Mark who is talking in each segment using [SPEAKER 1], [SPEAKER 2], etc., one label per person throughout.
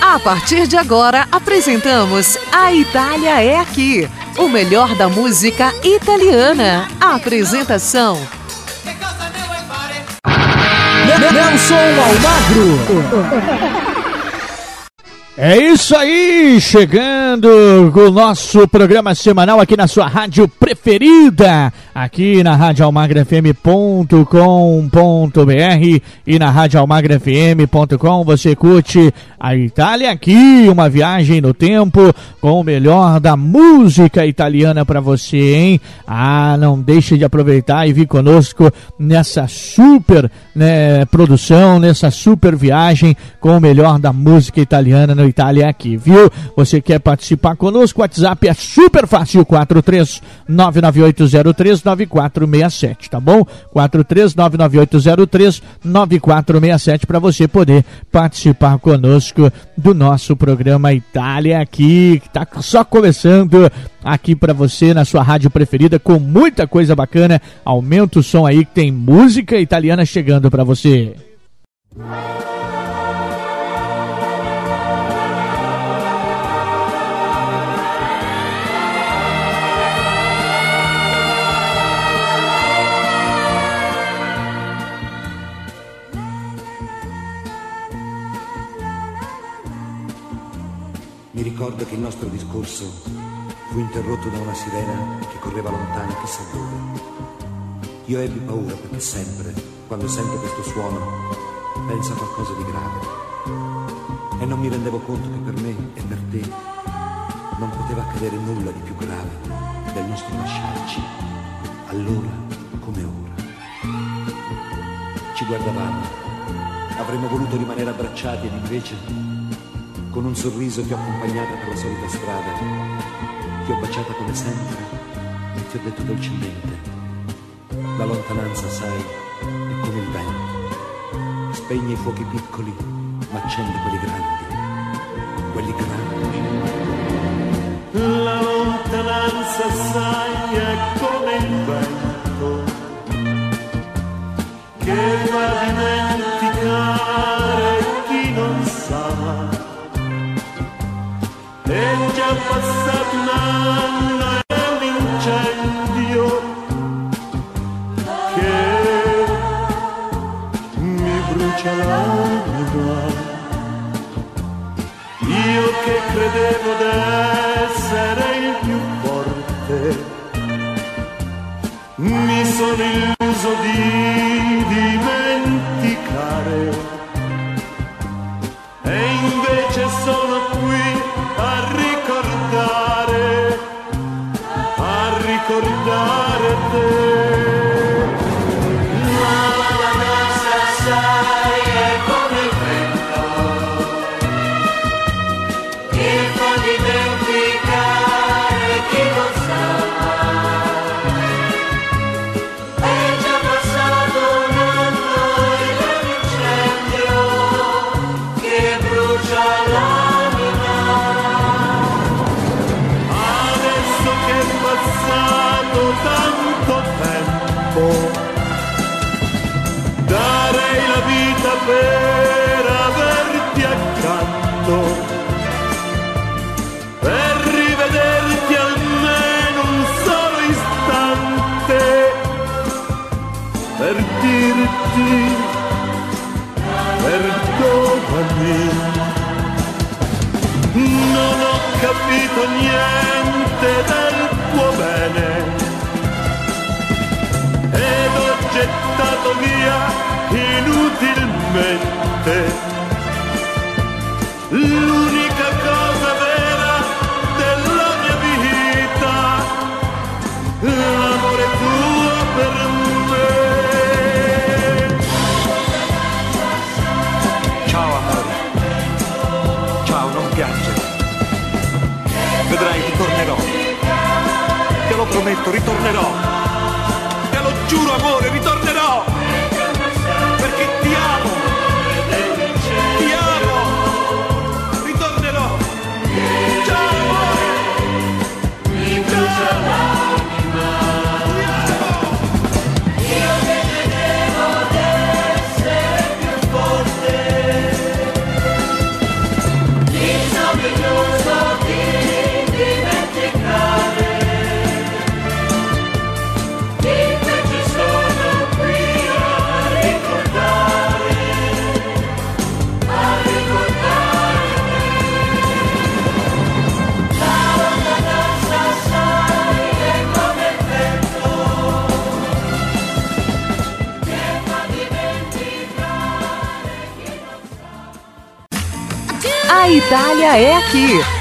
[SPEAKER 1] A partir de agora, apresentamos A Itália é Aqui. O melhor da música italiana. A apresentação.
[SPEAKER 2] Nelson Almagro. É isso aí, chegando com o nosso programa semanal aqui na sua rádio preferida, aqui na radioalmagrafm.com.br e na radioalmagrafm.com você curte a Itália aqui, uma viagem no tempo com o melhor da música italiana para você, hein? Ah, não deixe de aproveitar e vir conosco nessa super né, produção, nessa super viagem com o melhor da música italiana no Itália aqui, viu? Você quer participar conosco? O WhatsApp é super fácil, 43 9467, tá bom? 43 9467 para você poder participar conosco do nosso programa Itália aqui, que tá só começando aqui para você na sua rádio preferida com muita coisa bacana. Aumenta o som aí que tem música italiana chegando para você.
[SPEAKER 3] Mi ricordo che il nostro discorso fu interrotto da una sirena che correva lontano chissà dove. Io ebbi paura perché sempre, quando sento questo suono, penso a qualcosa di grave. E non mi rendevo conto che per me e per te non poteva accadere nulla di più grave del nostro lasciarci, allora come ora. Ci guardavamo, avremmo voluto rimanere abbracciati ed invece con un sorriso ti ho accompagnata per la solita strada, ti ho baciata come sempre e ti ho detto dolcemente, la lontananza, sai, è come il vento, spegne i fuochi piccoli, ma accende quelli grandi, quelli grandi.
[SPEAKER 4] La lontananza, sai, è come il vento, che credevo d'essere il più forte, mi sono illuso di dimenticare. E invece sono qui a ricordare, a ricordare te. Inutilmente l'unica cosa vera della mia vita, l'amore tuo per me.
[SPEAKER 3] Ciao amore. Ciao, non piangere. Vedrai, ritornerò. Te lo prometto, ritornerò. Te lo giuro, amore,
[SPEAKER 1] Itália é aqui.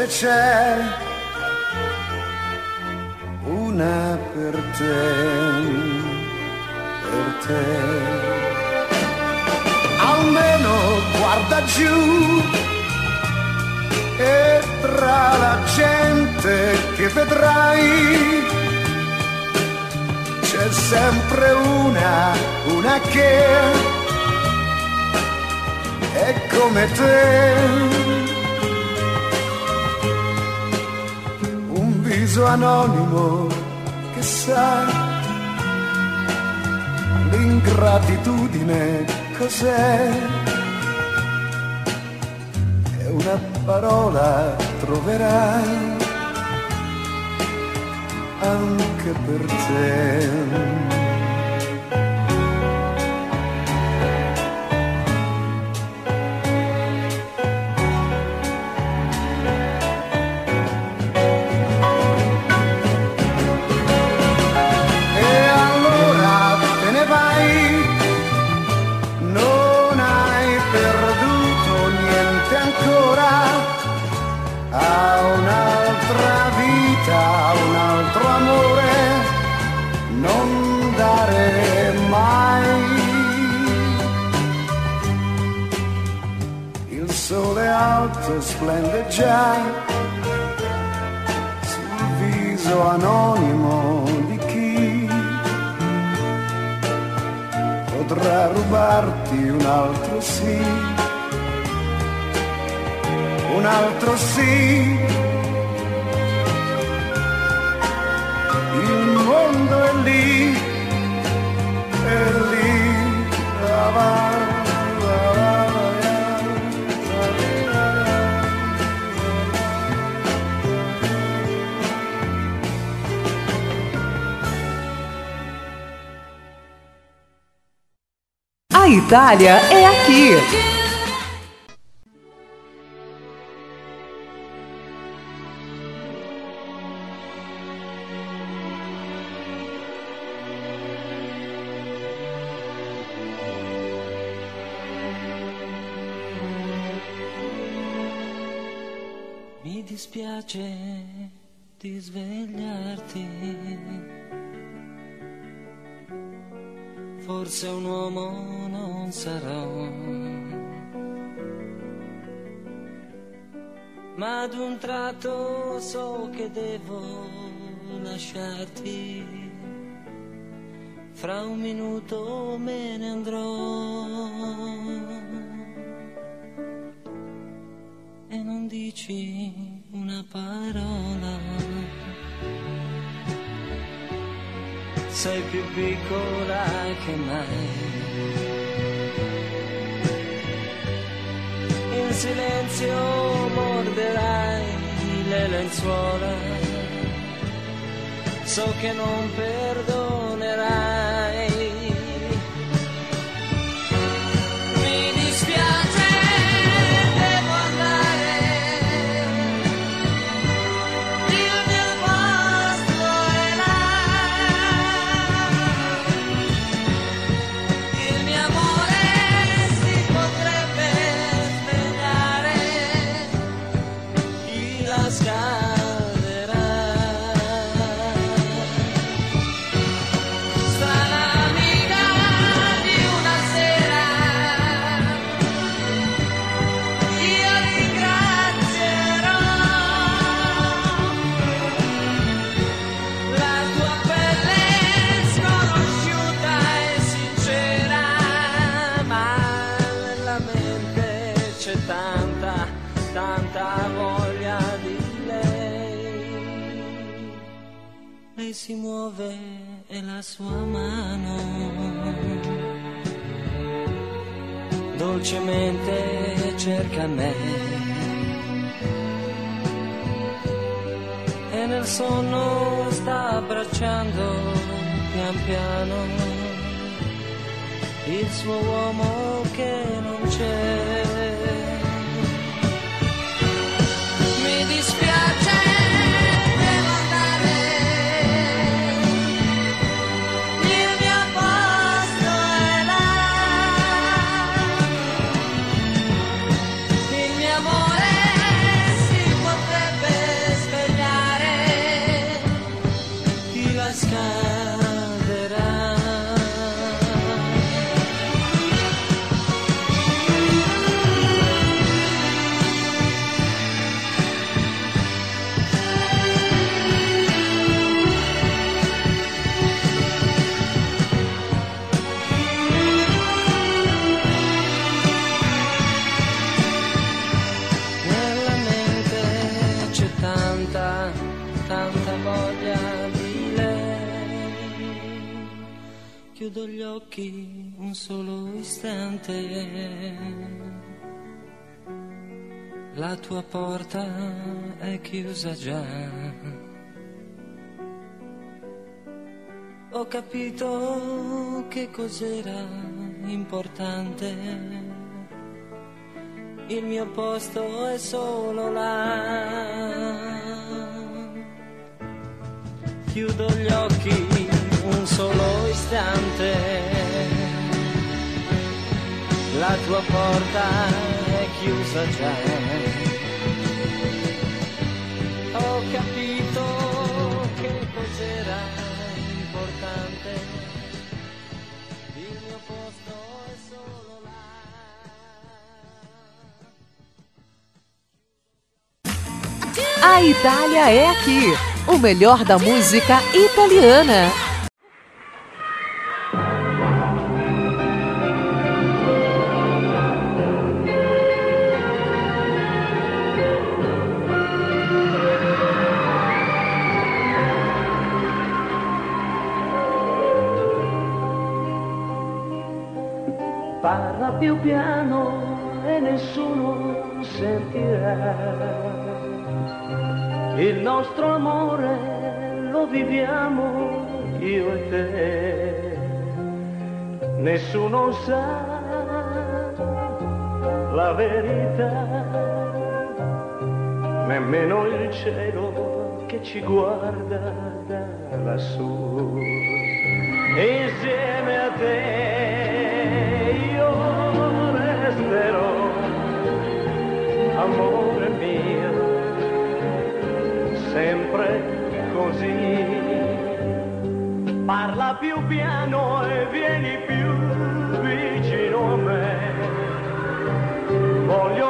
[SPEAKER 5] Forse c'è una per te, per te. Almeno guarda giù e tra la gente che vedrai c'è sempre una, una che è come te. Viso anonimo che sa l'ingratitudine cos'è. È una parola troverai anche per te. Splende già sul viso anonimo di chi potrà rubarti un altro sì, un altro sì. Il mondo è lì, è lì, la
[SPEAKER 1] Itália é aqui.
[SPEAKER 6] Tratto so che devo lasciarti. Fra un minuto me ne andrò. e non dici una parola. Sei più piccola che mai. In silenzio morderai le lenzuola. So che non perdonerai. Si
[SPEAKER 7] muove e la sua mano dolcemente cerca me e nel sonno sta abbracciando pian piano il suo uomo che non c'è. Chiudo gli occhi un solo istante. La tua porta è chiusa già. Ho capito che cos'era importante il mio posto è solo là. Chiudo gli occhi un solo istante, la tua porta è chiusa già. Ho capito che cos'era importante, il mio posto è solo là.
[SPEAKER 1] A Itália é aqui. O melhor da música italiana.
[SPEAKER 8] Nessuno sa la verità, nemmeno il cielo che ci guarda da lassù. Insieme a te io resterò, amore mio, sempre così. Parla più piano e vieni Voglio sentire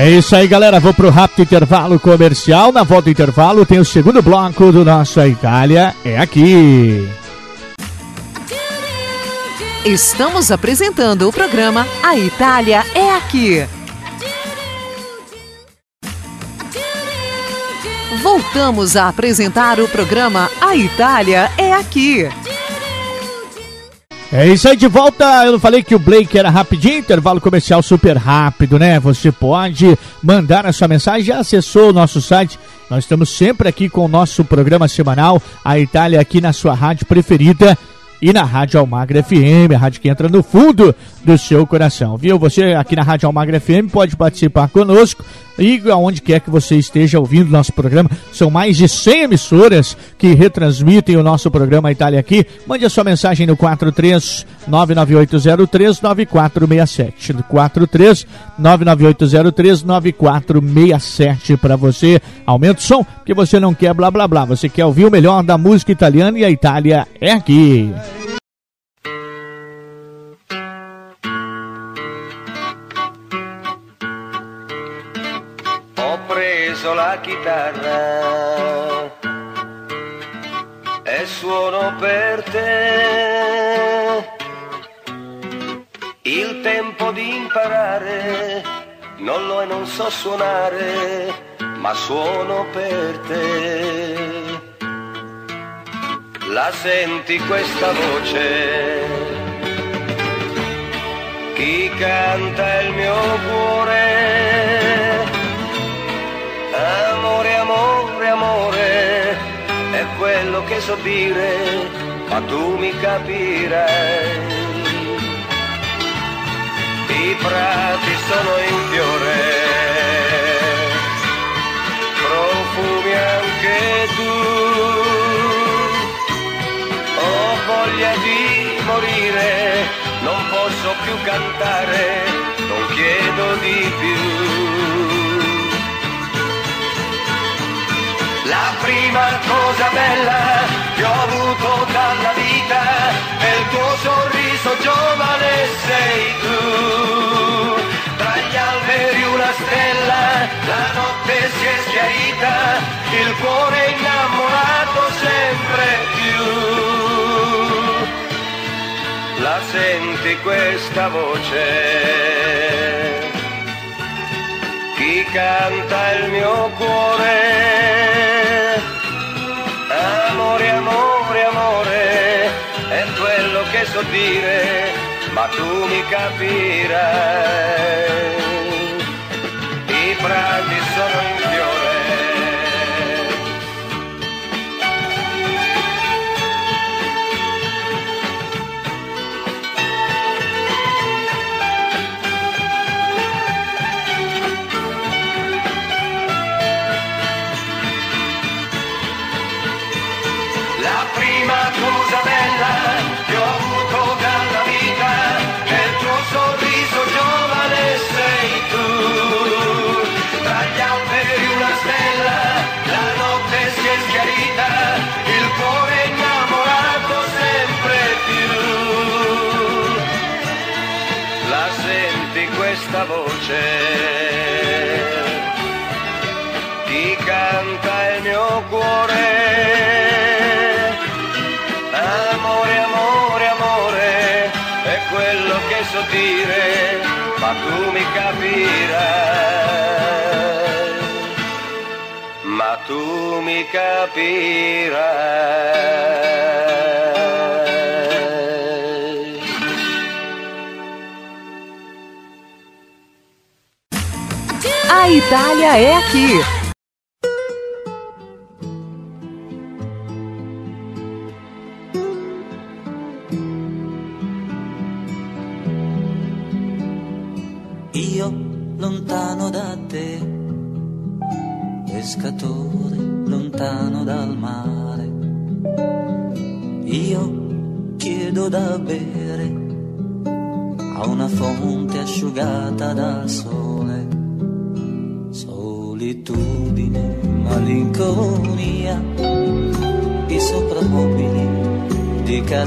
[SPEAKER 2] É isso aí, galera. Vou pro rápido intervalo comercial. Na volta do intervalo tem o segundo bloco do nosso A Itália é aqui.
[SPEAKER 7] Estamos apresentando o programa A Itália é aqui. Voltamos a apresentar o programa A Itália é aqui.
[SPEAKER 2] É isso aí, de volta. Eu não falei que o Blake era rapidinho, intervalo comercial super rápido, né? Você pode mandar a sua mensagem, já acessou o nosso site. Nós estamos sempre aqui com o nosso programa semanal, a Itália aqui na sua rádio preferida e na Rádio Almagra FM, a rádio que entra no fundo do seu coração, viu? Você aqui na Rádio Almagra FM pode participar conosco e aonde quer que você esteja ouvindo nosso programa. São mais de 100 emissoras que retransmitem o nosso programa Itália aqui. Mande a sua mensagem no 43 99803 9467. 43 99803 9467 para você. Aumenta o som, porque você não quer blá blá blá. Você quer ouvir o melhor da música italiana e a Itália é aqui.
[SPEAKER 9] Chitarra e suono per te. Il tempo di imparare non lo e non so suonare, ma suono per te. La senti questa voce? Chi canta il mio cuore? Amore, amore, amore, è quello che so dire, ma tu mi capirai. I prati sono in fiore, profumi anche tu. Ho voglia di morire, non posso più cantare, prima cosa bella che ho avuto dalla vita è il tuo sorriso giovane sei tu. Tra gli alberi una stella, la notte si è schiarita, il cuore innamorato sempre più. La senti questa voce? chi canta il mio cuore. Amore, amore, amore, è quello che so dire, ma tu mi capirai. I prati sono in voce? Chi canta il mio cuore? Amore, amore, amore, è quello che so dire, ma tu mi capirai. Ma tu mi capirai.
[SPEAKER 7] Itália é aqui.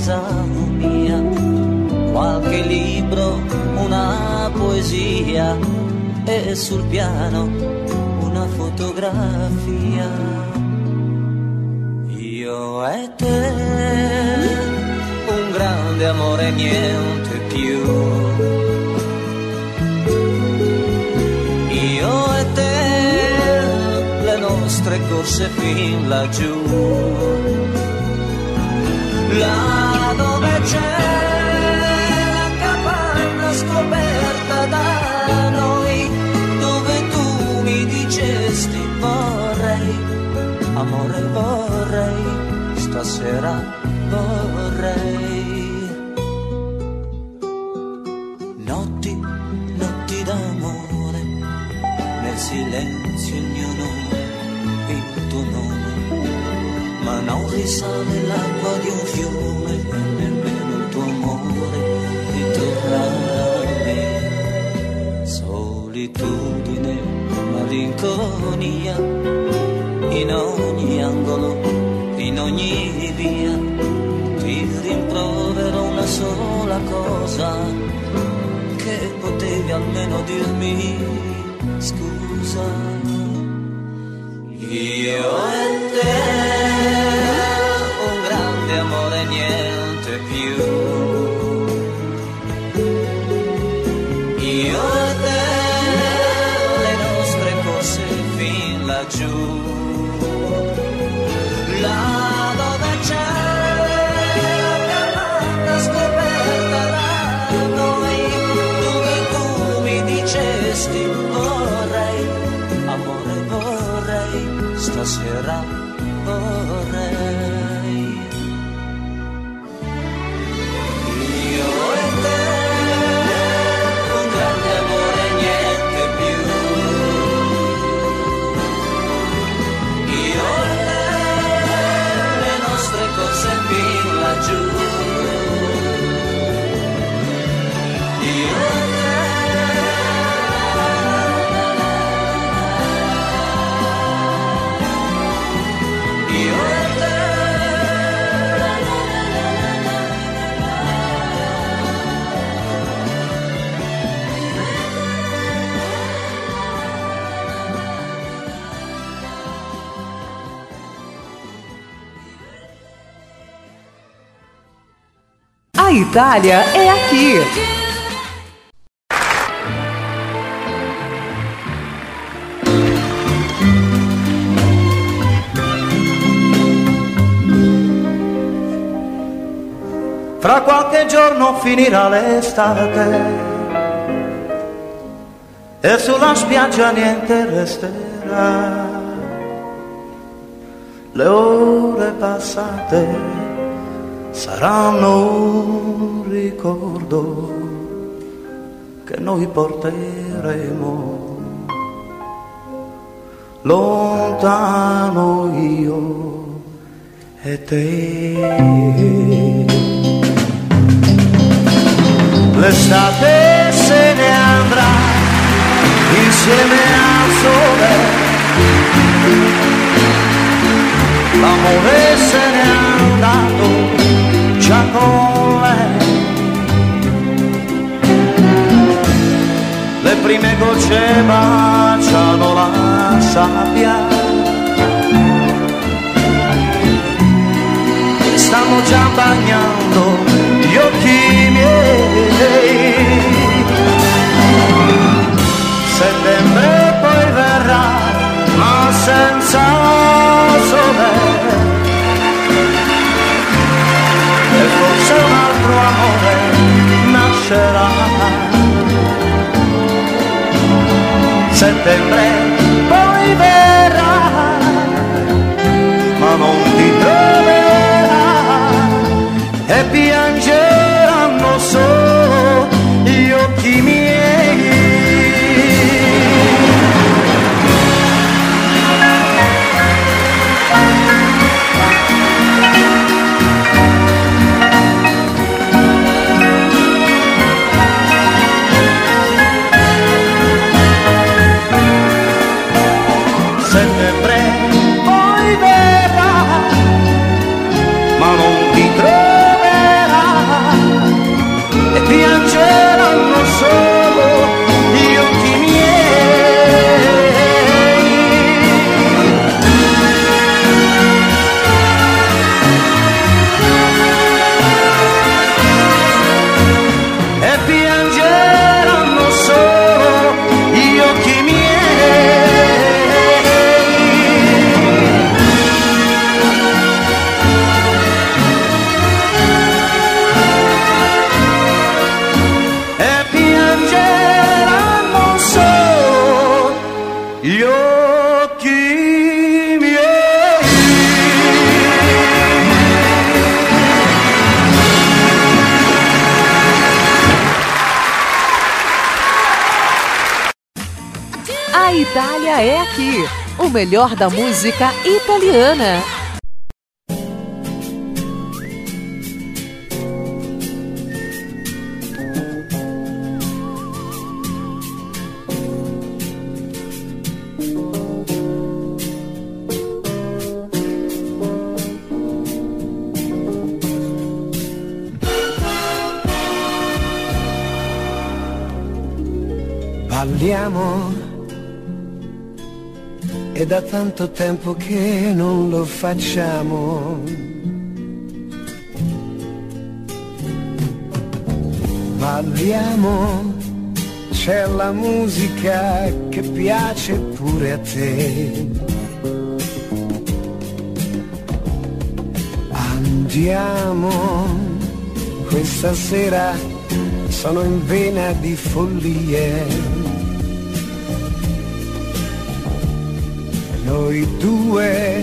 [SPEAKER 10] Casa mia, qualche libro, una poesia
[SPEAKER 7] e sul piano una fotografia. Io e te, un grande amore, niente più. Io e te, le nostre corse fin laggiù. La amore vorrei, stasera vorrei. Notti, notti d'amore, nel silenzio il mio nome, il tuo nome ma non risale l'acqua di un fiume Solitudine, malinconia, in ogni angolo, in ogni via, ti rimprovero una sola cosa, che potevi almeno dirmi scusa. Io vorrei,
[SPEAKER 1] A Itália é aqui.
[SPEAKER 11] Fra qualche giorno finirà l'estate e sulla spiaggia niente resterà. Le ore passate saranno un ricordo che noi porteremo lontano io e te. L'estate se ne andrà insieme al sole, l'amore se n'è andato già con lei. Le prime gocce baciano la sabbia, stanno già bagnando gli occhi miei. Settembre poi verrà, ma senza Settembre
[SPEAKER 1] melhor da música italiana.
[SPEAKER 5] Tanto tempo che non lo facciamo. Parliamo, c'è la musica che piace pure a te. Andiamo, questa sera sono in vena di follie. Noi due,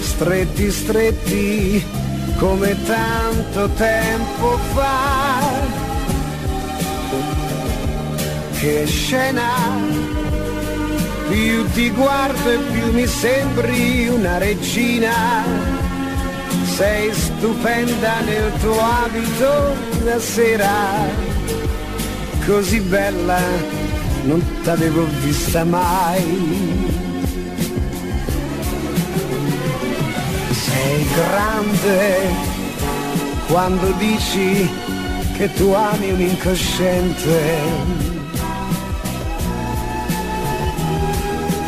[SPEAKER 5] stretti stretti, come tanto tempo fa. Che scena, più ti guardo e più mi sembri una regina sei stupenda nel tuo abito da sera, così bella non t'avevo vista mai. Sei grande quando dici che tu ami un incosciente.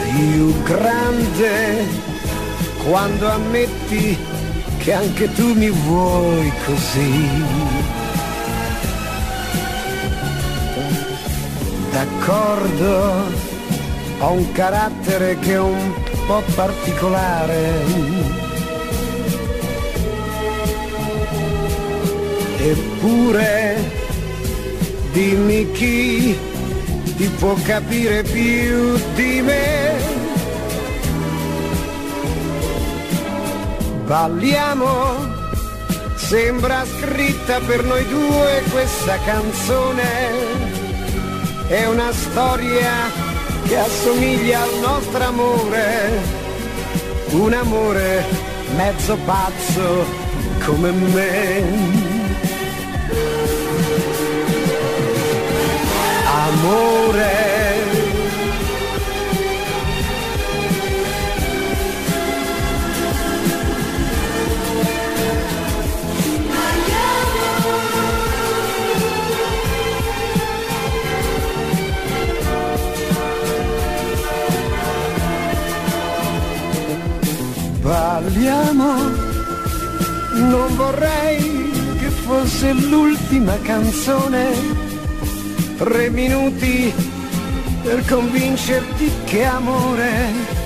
[SPEAKER 5] Più grande quando ammetti che anche tu mi vuoi così. D'accordo, ho un carattere che è un po' particolare. Eppure, dimmi chi ti può capire più di me. Balliamo, sembra scritta per noi due questa canzone, è una storia che assomiglia al nostro amore, un amore mezzo pazzo come me. Amore. Parliamo, non vorrei che fosse l'ultima canzone, tre minuti per convincerti che amore.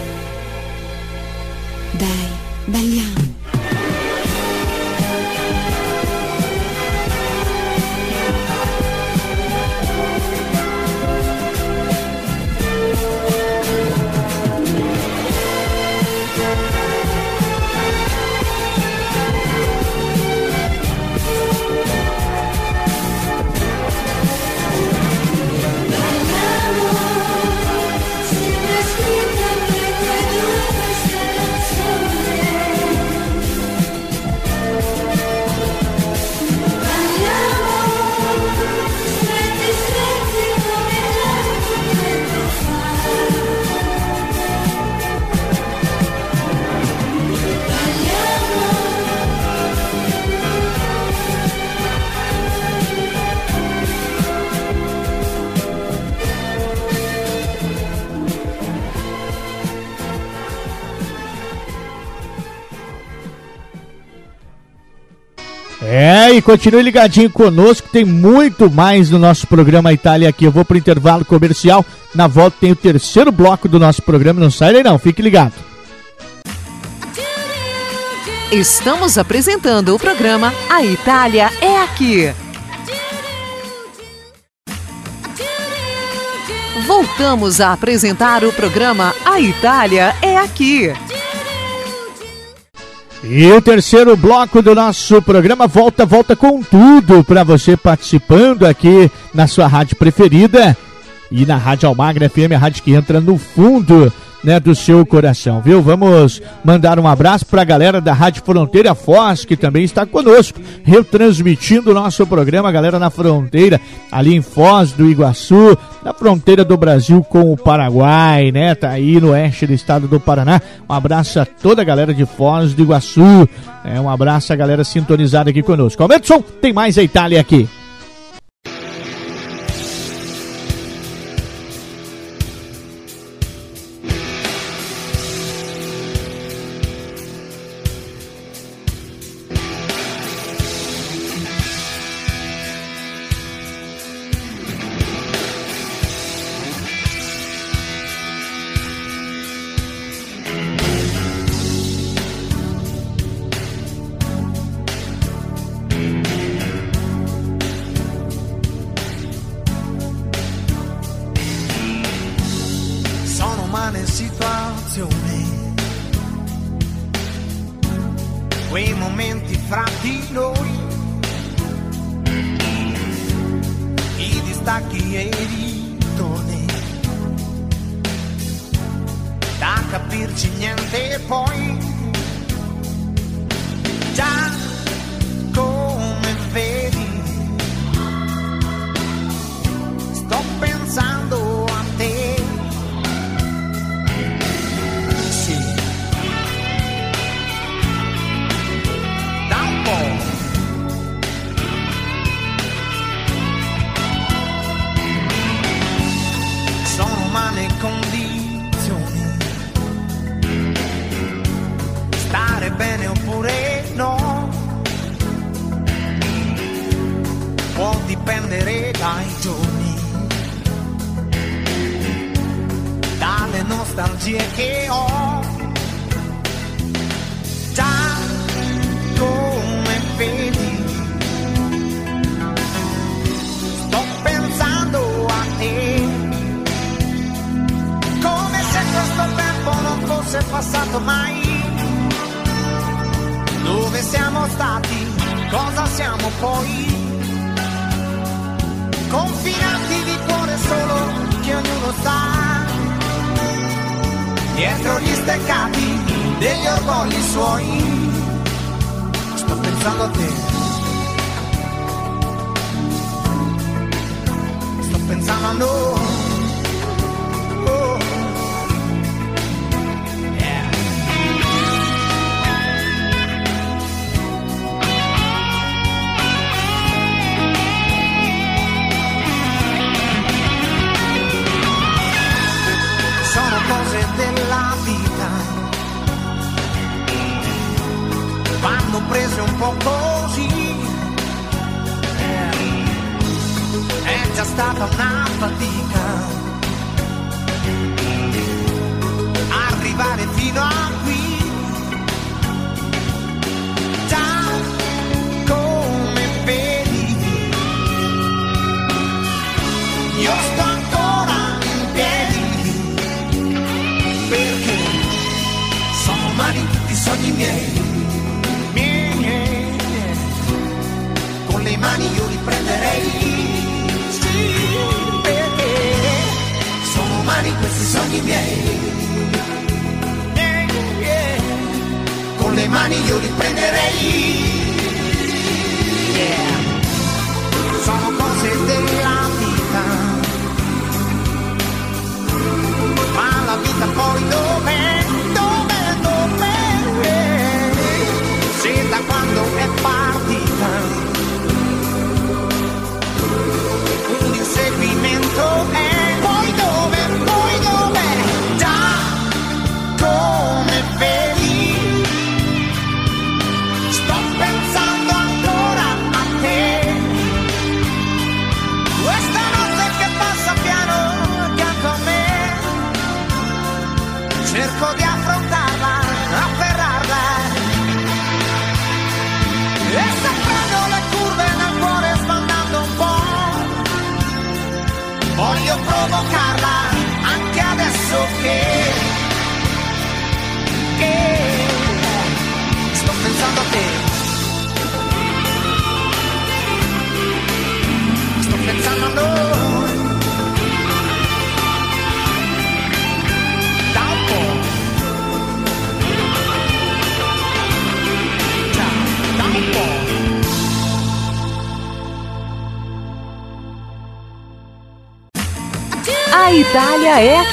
[SPEAKER 2] Continue ligadinho conosco, tem muito mais no nosso programa Itália aqui. Eu vou pro intervalo comercial, na volta tem o terceiro bloco do nosso programa, não sai daí não, fique ligado.
[SPEAKER 1] Estamos apresentando o programa A Itália é Aqui. Voltamos a apresentar o programa A Itália é Aqui.
[SPEAKER 2] E o terceiro bloco do nosso programa volta, volta com tudo para você participando aqui na sua rádio preferida e na Rádio Almagra FM, a rádio que entra no fundo né, do seu coração, viu? Vamos mandar um abraço para a galera da Rádio Fronteira Foz, que também está conosco, retransmitindo o nosso programa, galera na fronteira, ali em Foz do Iguaçu, na fronteira do Brasil com o Paraguai, né? Tá aí no oeste do estado do Paraná. Um abraço a toda a galera de Foz do Iguaçu, é né? um abraço a galera sintonizada aqui conosco. Alberto tem mais a Itália aqui.
[SPEAKER 12] I
[SPEAKER 1] know.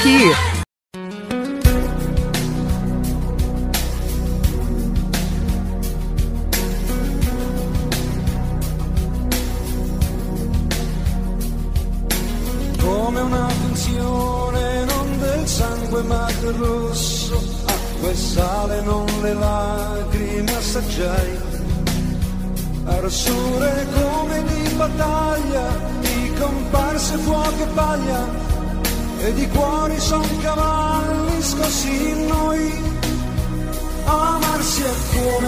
[SPEAKER 1] Aqui.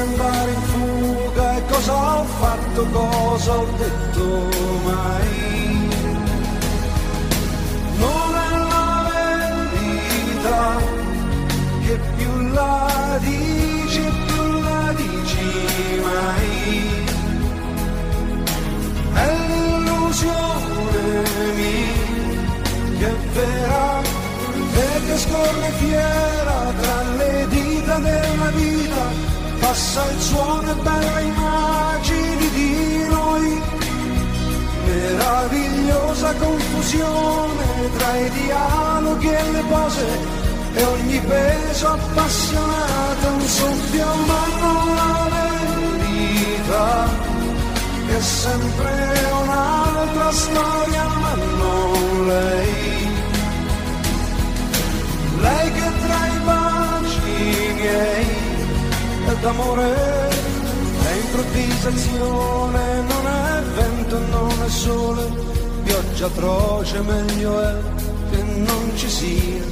[SPEAKER 13] Andare in fuga e cosa ho fatto cosa ho detto mai. Non è la verità che più la dici più la dici mai. È l'illusione mia che è vera e che scorre fiera tra le dita della vita passa il suono e belle immagini di noi. Meravigliosa confusione tra i dialoghi e le pose e ogni peso appassionato un soffio ma non la verità è sempre un'altra storia ma non lei. Lei che tra i baci miei d'amore è improvvisazione, non è vento, non è sole, pioggia atroce, meglio è che non ci sia.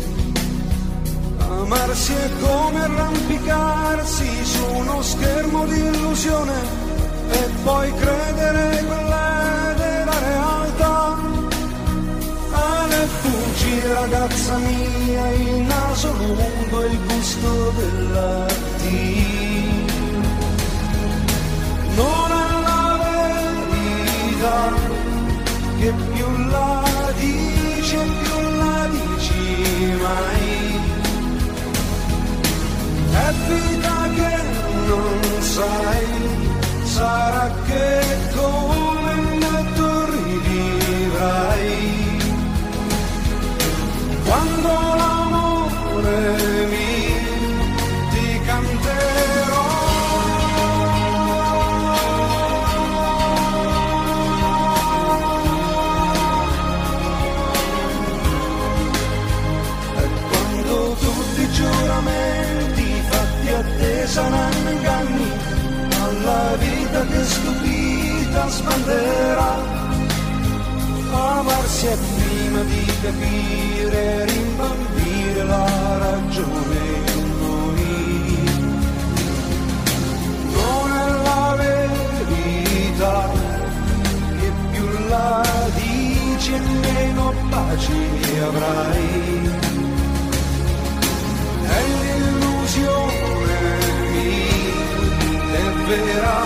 [SPEAKER 13] Amarsi è come arrampicarsi su uno schermo di illusione e poi credere quella della realtà. Ale fuggi ragazza mia, il naso lungo, il gusto della tea verità che più la dici e più la dici mai. È vita che non sai sarà che come me tu rivivrai quando l'amore saranno inganni, alla vita che stupita sbanderà. Amarsi è prima di capire, rimbambire la ragione in noi. Non è la verità che più la dici e meno pace avrai vera,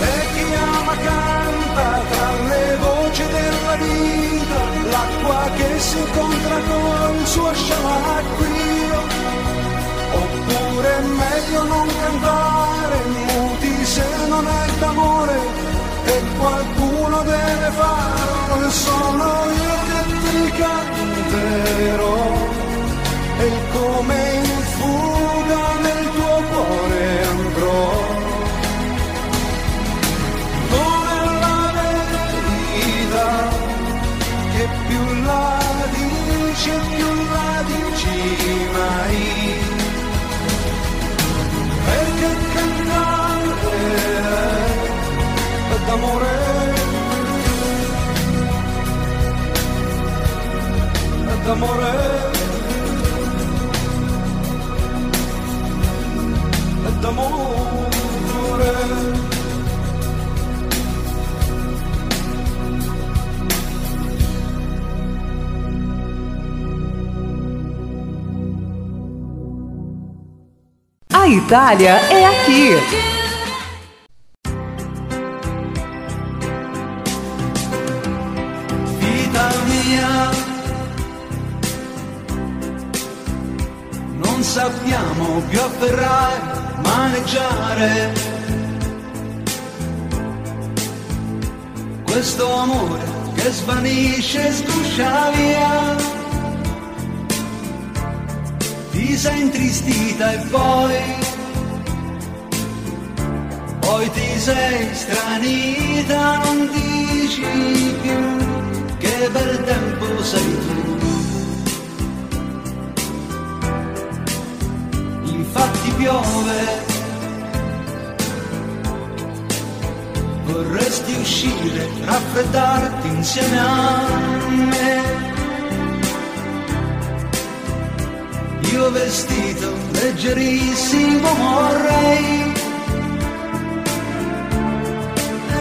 [SPEAKER 13] e chi ama canta tra le voci della vita, l'acqua che si incontra col suo sciacquio, oppure è meglio non cantare muti se non è d'amore, e qualcuno deve farlo, sono io
[SPEAKER 1] Itália é aqui.
[SPEAKER 13] Vita mia, non sappiamo più afferrare, maneggiare questo amore che svanisce sguscia via. ti sei intristita e poi, sei stranita, non dici più che bel tempo sei tu. Infatti piove. Vorresti uscire, raffreddarti insieme a me. Io vestito leggerissimo vorrei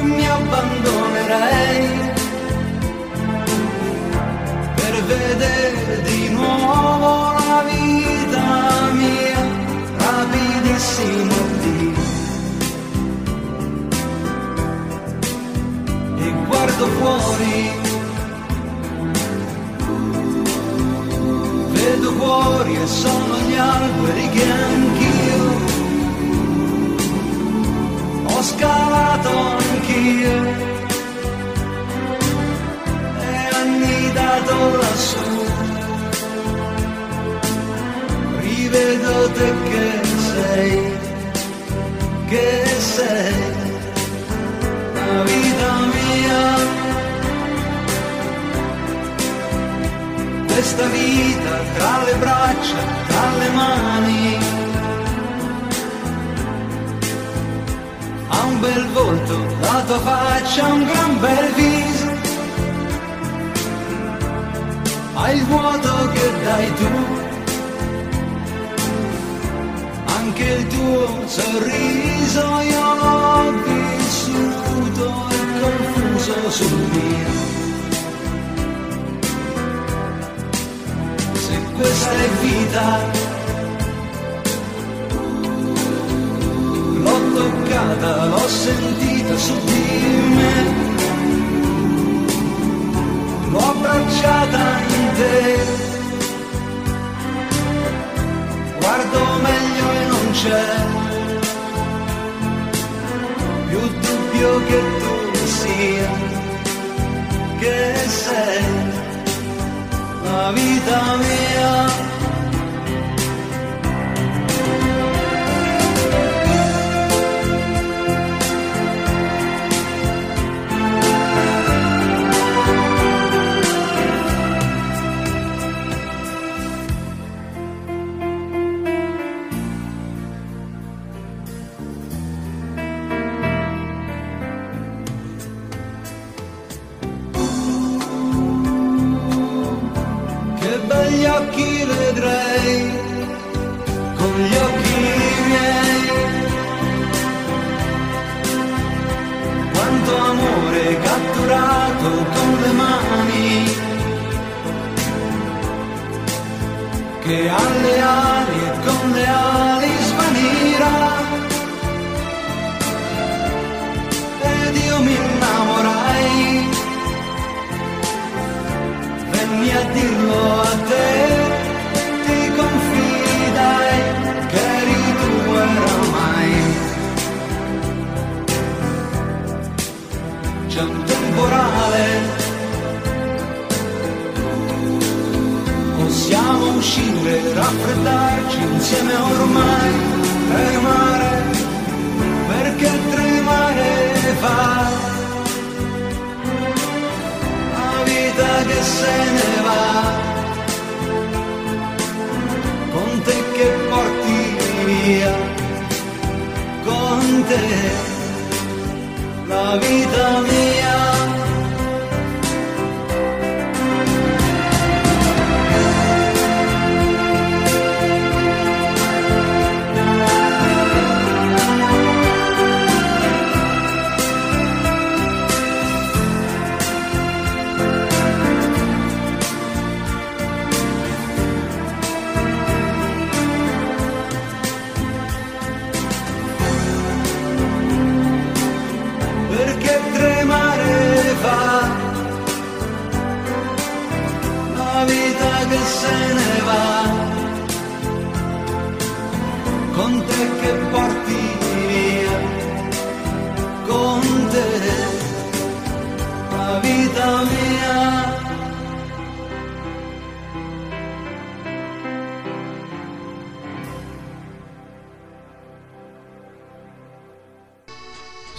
[SPEAKER 13] mi abbandonerei per vedere di nuovo la vita mia rapidissimo di e guardo fuori. Vedo fuori e sono gli alberi che anch'io ho scalato anch'io e annidato lassù rivedo te che sei che sei. La vita mia. Questa vita tra le braccia, tra le mani. Bel volto, la tua faccia un gran bel viso. Hai il vuoto che dai tu. Anche il tuo sorriso io l'ho vissuto e confuso sul mio. questa è vita. Toccata, l'ho sentita su di me, l'ho abbracciata in te. Guardo meglio e non c'è più dubbio che tu sia, che sei la vita mia.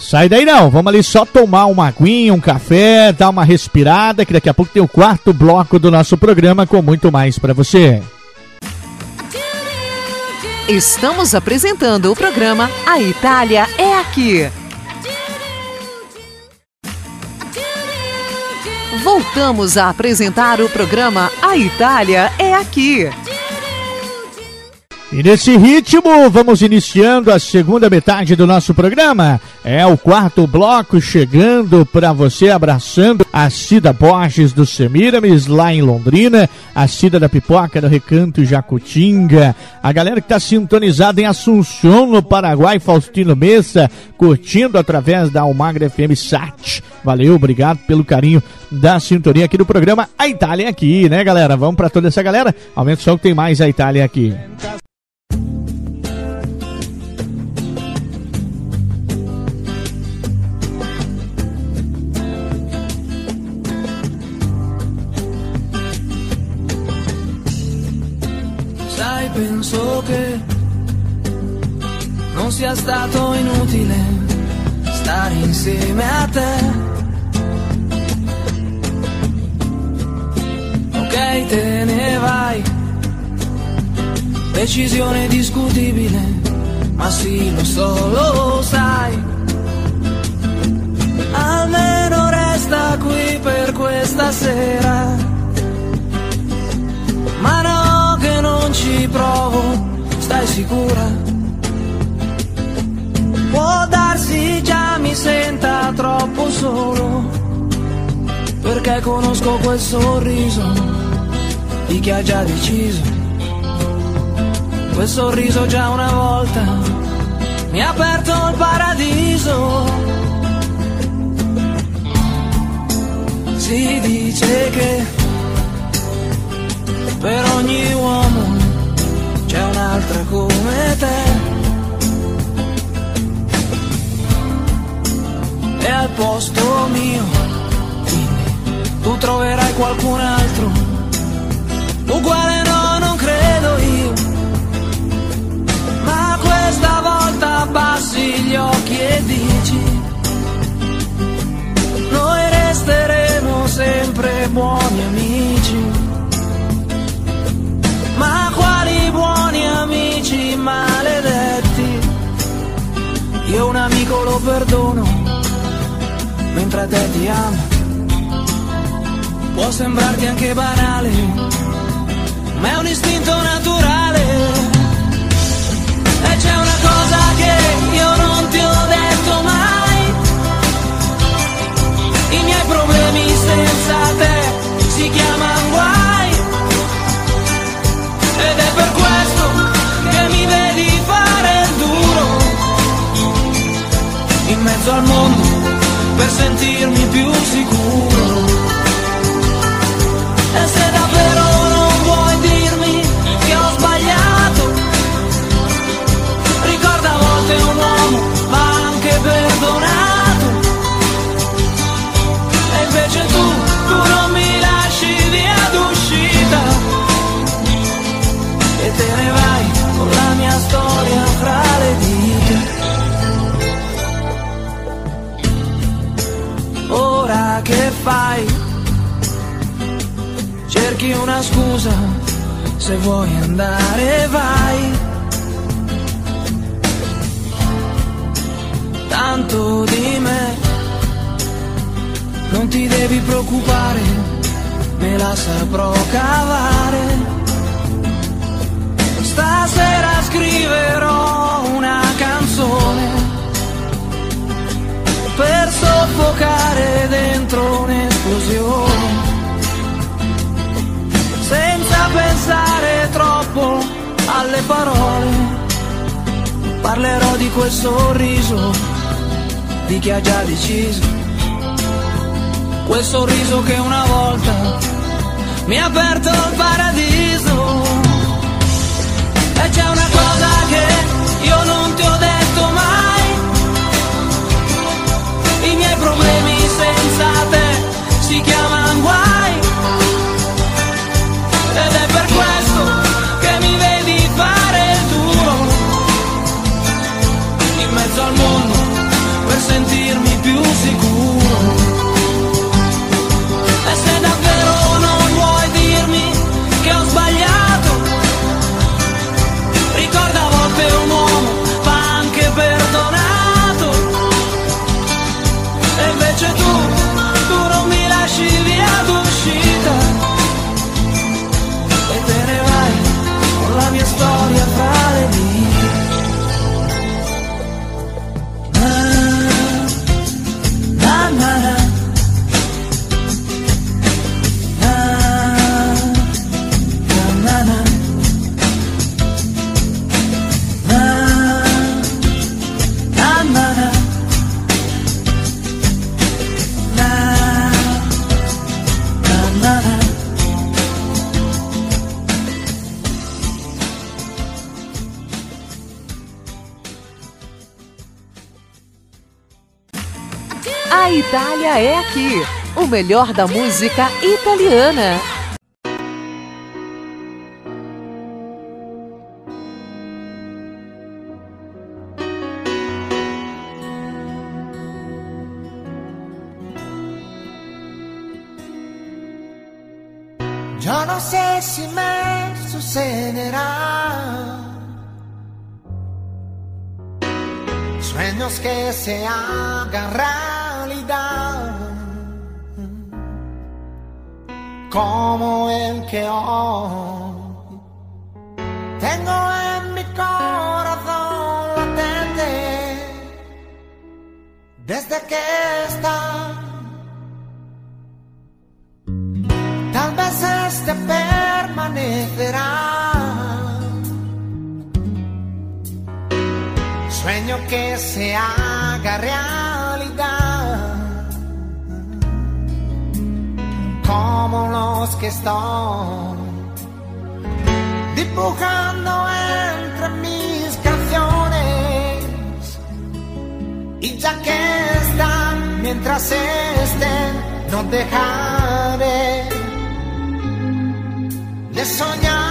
[SPEAKER 2] Sai daí não, vamos ali só tomar uma aguinha, um café, dar uma respirada, que daqui a pouco tem o quarto bloco do nosso programa com muito mais para você.
[SPEAKER 1] Estamos apresentando o programa A Itália é Aqui. Voltamos a apresentar o programa A Itália é Aqui.
[SPEAKER 2] E nesse ritmo, vamos iniciando a segunda metade do nosso programa. É o quarto bloco chegando para você, abraçando a Cida Borges do Semiramis, lá em Londrina, a Cida da Pipoca do Recanto Jacutinga, a galera que está sintonizada em Assunção, no Paraguai, Faustino Messa, curtindo através da Almagra FM Sat. Valeu, obrigado pelo carinho da sintonia aqui do programa A Itália aqui, né, galera? Vamos para toda essa galera. Aumenta o som que tem mais A Itália aqui.
[SPEAKER 6] Sai, penso che non sia stato inutile stare insieme a te. Ok, te ne vai. Decisione discutibile, ma sì, lo so, lo sai. Almeno resta qui per questa sera. Ma no, che non ci provo, stai sicura? Può darsi già mi senta troppo solo, perché conosco quel sorriso di chi ha già deciso. Quel sorriso già una volta mi ha aperto il paradiso. Si dice che per ogni uomo c'è un'altra come te. E al posto mio, tu troverai qualcun altro. Uguale no, non credo io. Ma questa volta abbassi gli occhi e dici, noi resteremo sempre buoni amici. Ma quali buoni amici maledetti? Io un amico lo perdono, mentre te ti amo. Può sembrarti anche banale, ma è un istinto naturale. E c'è una cosa che io non ti ho detto mai. I miei problemi senza te si chiamano guai. Ed è per questo che mi vedi fare il duro in mezzo al mondo per sentirmi fai? Cerchi una scusa, se vuoi andare vai. Tanto di me, non ti devi preoccupare, me la saprò cavare. Stasera scriverò una canzone soffocare dentro un'esplosione. Senza pensare troppo alle parole, parlerò di quel sorriso di chi ha già deciso. Quel sorriso che una volta mi ha aperto il paradiso. Te si
[SPEAKER 1] Itália é aqui. O melhor da música italiana.
[SPEAKER 12] Yo no sé si me sucederá. Sueños que se hagan Como el que hoy tengo en mi corazón latente. Desde que está tal vez este permanecerá. Sueño que se haga realidad, como los que estoy dibujando entre mis canciones. Y ya que están, mientras estén, no dejaré de soñar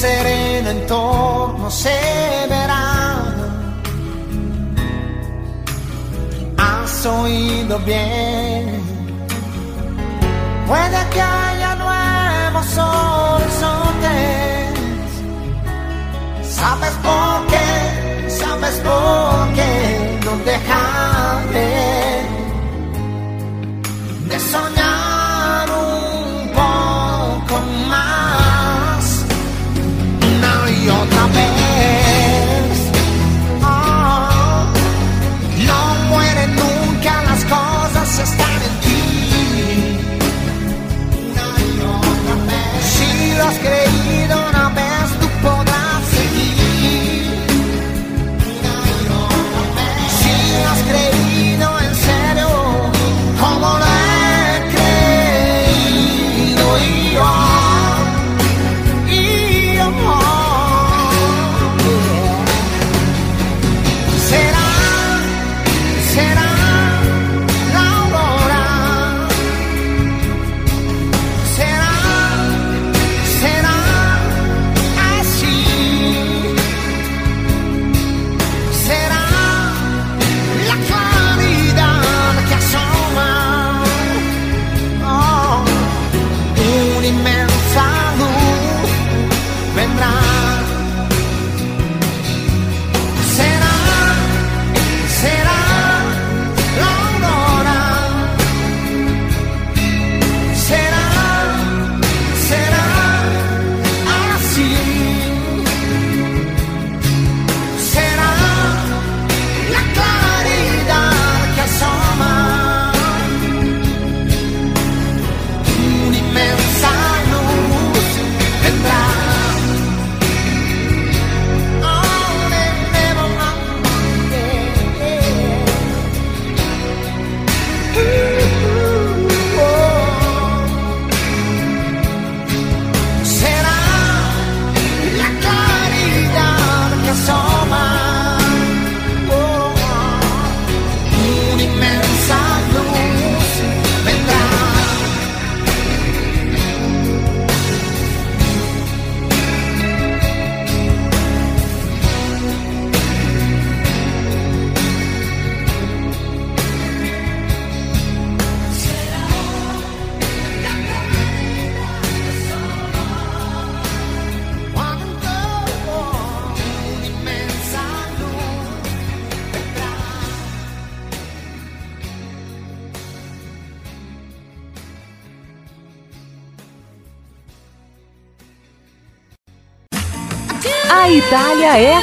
[SPEAKER 12] sereno entorno se verá. Has oído bien, puede que haya nuevos horizontes. ¿Sabes por qué? ¿Sabes por qué no dejaré de soñar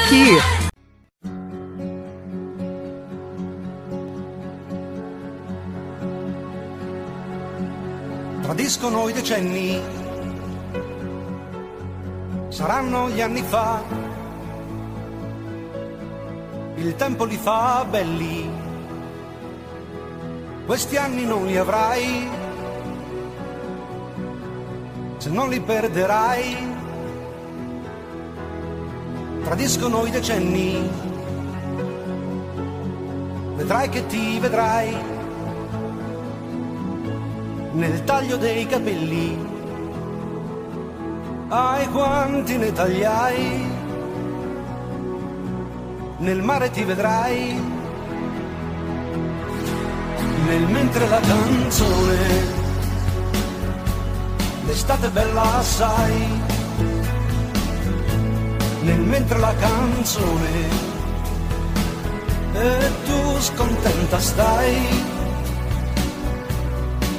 [SPEAKER 1] Itália
[SPEAKER 13] decenni, vedrai che ti vedrai. Nel taglio dei capelli. Ai quanti ne tagliai, nel mare ti vedrai, nel mentre la canzone, l'estate bella assai, nel mentre la canzone, e tu scontenta stai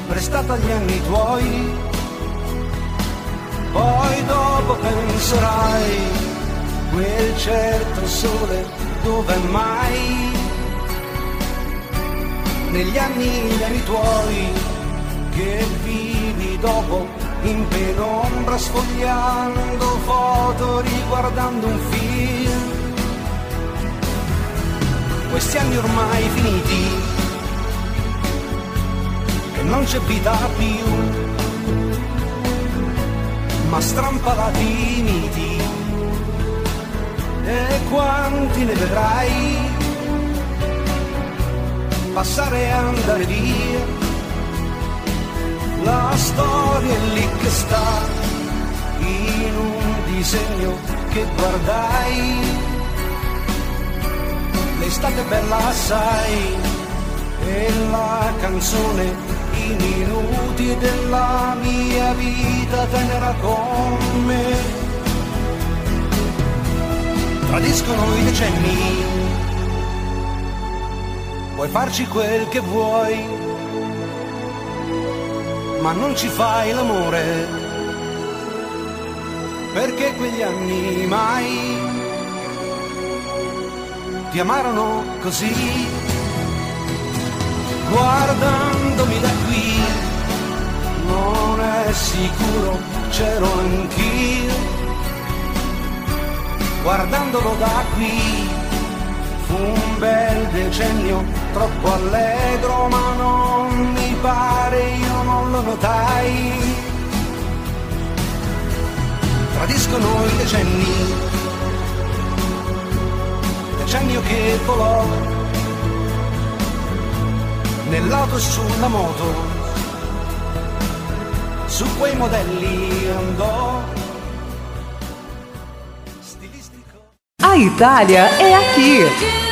[SPEAKER 13] prestata agli anni tuoi, poi dopo penserai, quel certo sole dove mai, negli anni, gli anni tuoi, che vivi dopo in penombra sfogliando foto, riguardando un film. Questi anni ormai finiti, e non c'è vita più, ma strampalati miti, e quanti ne vedrai? Passare e andare via, la storia è lì che sta, in un disegno che guardai, l'estate bella assai, e la canzone i minuti della mia vita tenera con me. Tradiscono i decenni, puoi farci quel che vuoi, ma non ci fai l'amore, perché quegli anni mai ti amarono così guardandomi da qui, non è sicuro, c'ero anch'io. Guardandolo da qui, fu un bel decennio, troppo allegro, ma non mi pare, io non lo notai. Tradiscono i decenni, decennio che volò nell'auto e sulla moto, su quei modelli andò.
[SPEAKER 1] A Itália é aqui.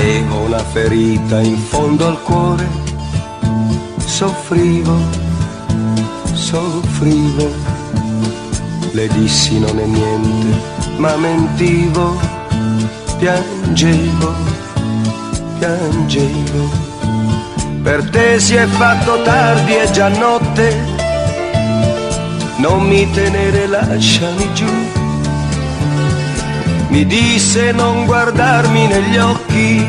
[SPEAKER 9] Avevo una ferita in fondo al cuore, soffrivo, soffrivo. Le dissi non è niente, ma mentivo, piangevo, piangevo. Per te si è fatto tardi, è già notte, non mi tenere, lasciami giù. Mi disse non guardarmi negli occhi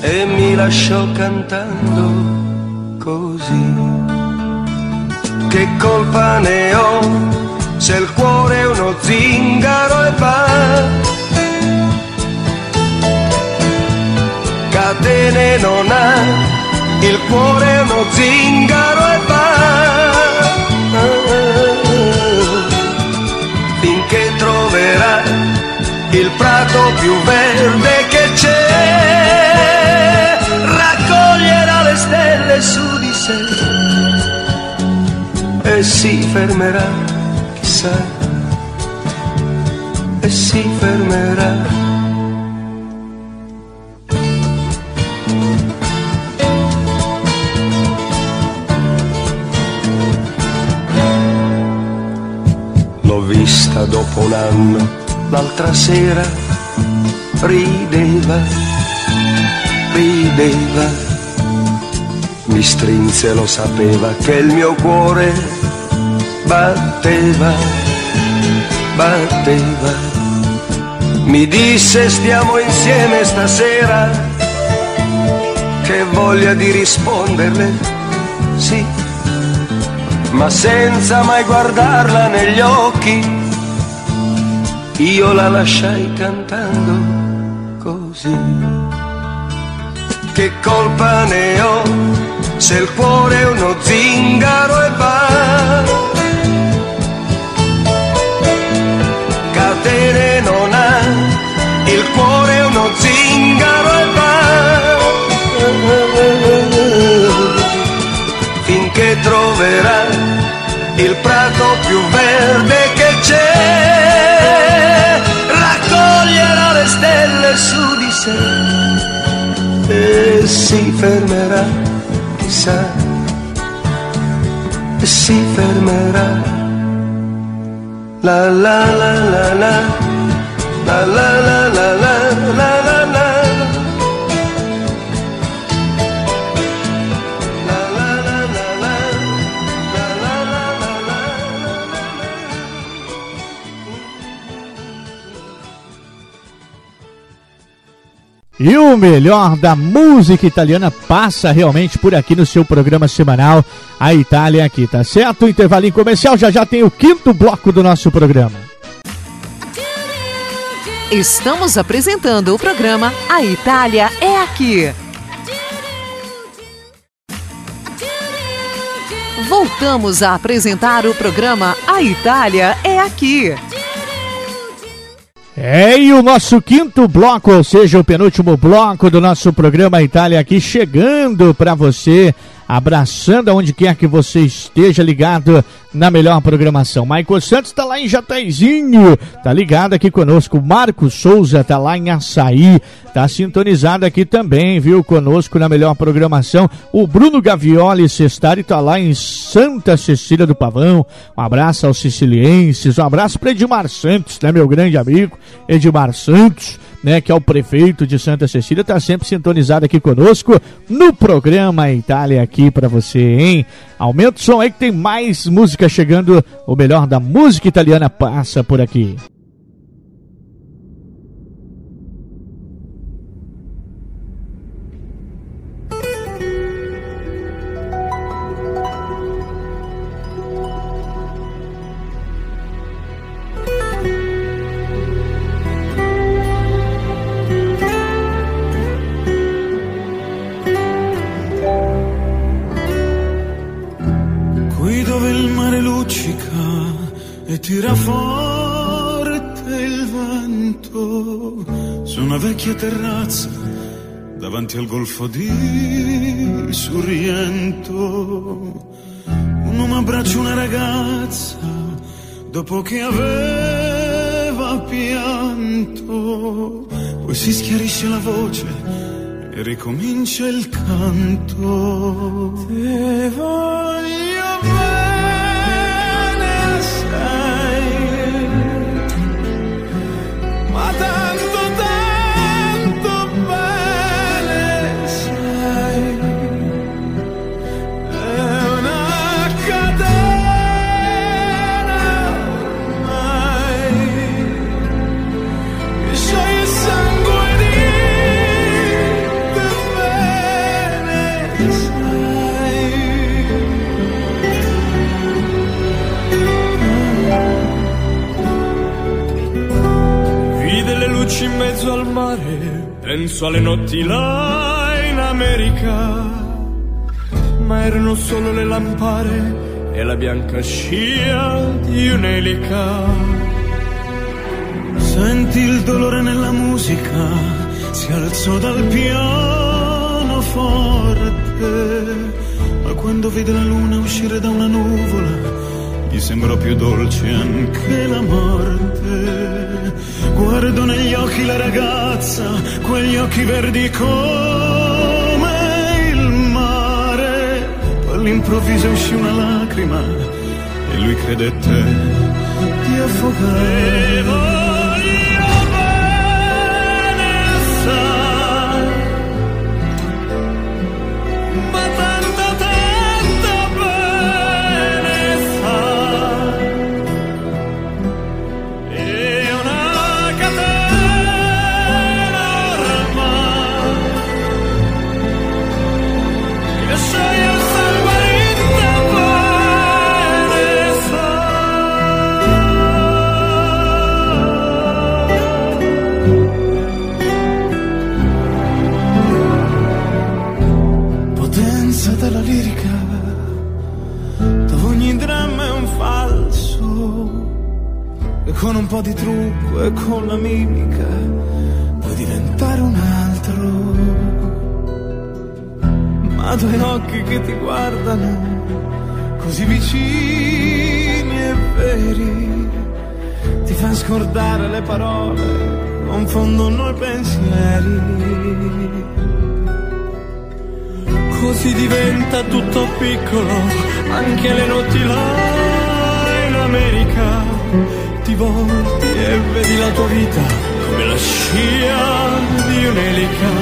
[SPEAKER 9] e mi lasciò cantando così. Che colpa ne ho se il cuore è uno zingaro e va? Catene non ha, il cuore è uno zingaro e va. Troverà il prato più verde che c'è, raccoglierà le stelle su di sé e si fermerà, chissà, e si fermerà. Vista dopo un anno, l'altra sera, rideva, rideva, mi strinse lo sapeva che il mio cuore batteva, batteva, mi disse stiamo insieme stasera, che voglia di risponderle, sì, ma senza mai guardarla negli occhi io la lasciai cantando così. Che colpa ne ho se il cuore è uno zingaro e va? Catene non ha, il cuore è uno zingaro e va. Finché troverà il prato più verde che c'è, raccoglierà le stelle su di sé. E si fermerà, chissà, e si fermerà. La la la, la la. La la la
[SPEAKER 2] E o melhor da música italiana passa realmente por aqui no seu programa semanal, A Itália Aqui, tá certo? Intervalinho comercial, já já tem o quinto bloco do nosso programa.
[SPEAKER 1] Estamos apresentando o programa A Itália é Aqui. Voltamos a apresentar o programa A Itália é Aqui.
[SPEAKER 2] É, e o nosso quinto bloco, ou seja, o penúltimo bloco do nosso programa Itália aqui, chegando para você, abraçando aonde quer que você esteja ligado na melhor programação. Michael Santos está lá em Jataizinho, tá ligado aqui conosco. Marcos Souza tá lá em Açaí, tá sintonizado aqui também, viu, conosco na melhor programação. O Bruno Gavioli Sestari tá lá em Santa Cecília do Pavão. Um abraço aos sicilienses, um abraço para Edmar Santos, né, meu grande amigo Edmar Santos né, que é o prefeito de Santa Cecília, está sempre sintonizado aqui conosco no programa Itália aqui para você, hein? Aumenta o som aí que tem mais música chegando, o melhor da música italiana passa por aqui.
[SPEAKER 4] Davanti al golfo di Sorrento, un uomo abbraccia una ragazza dopo che aveva pianto, poi si schiarisce la voce e ricomincia il canto. Te voglio bene, penso alle notti là in America, ma erano solo le lampare e la bianca scia di un'elica. Senti il dolore nella musica, si alzò dal pianoforte, ma quando vide la luna uscire da una nuvola, gli sembrò più dolce anche la morte. Guardo negli occhi la ragazza, quegli occhi verdi come il mare, poi all'improvviso uscì una lacrima e lui credette di affogare.
[SPEAKER 13] sai.
[SPEAKER 14] Le parole, confondono i pensieri. Così diventa tutto piccolo, anche le notti là in America. Ti volti e vedi la tua vita come la scia di un'elica.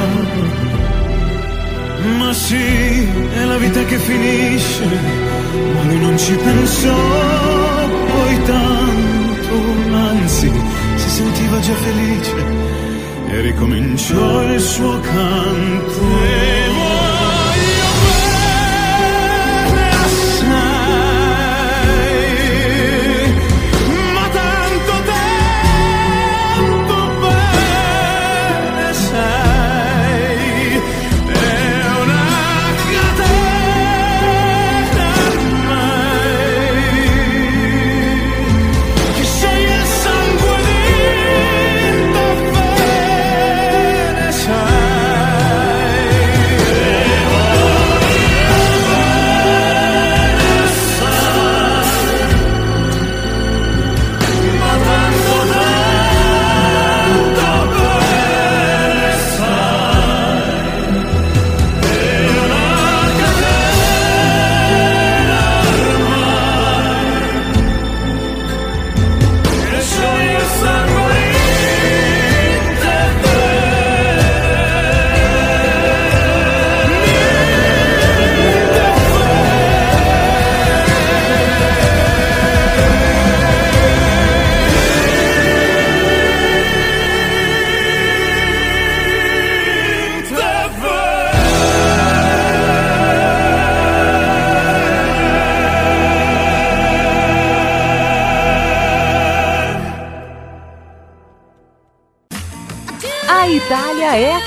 [SPEAKER 14] Ma sì, è la vita che finisce, ma lui non ci pensò poi tanto, sentiva già felice e ricominciò il suo canto.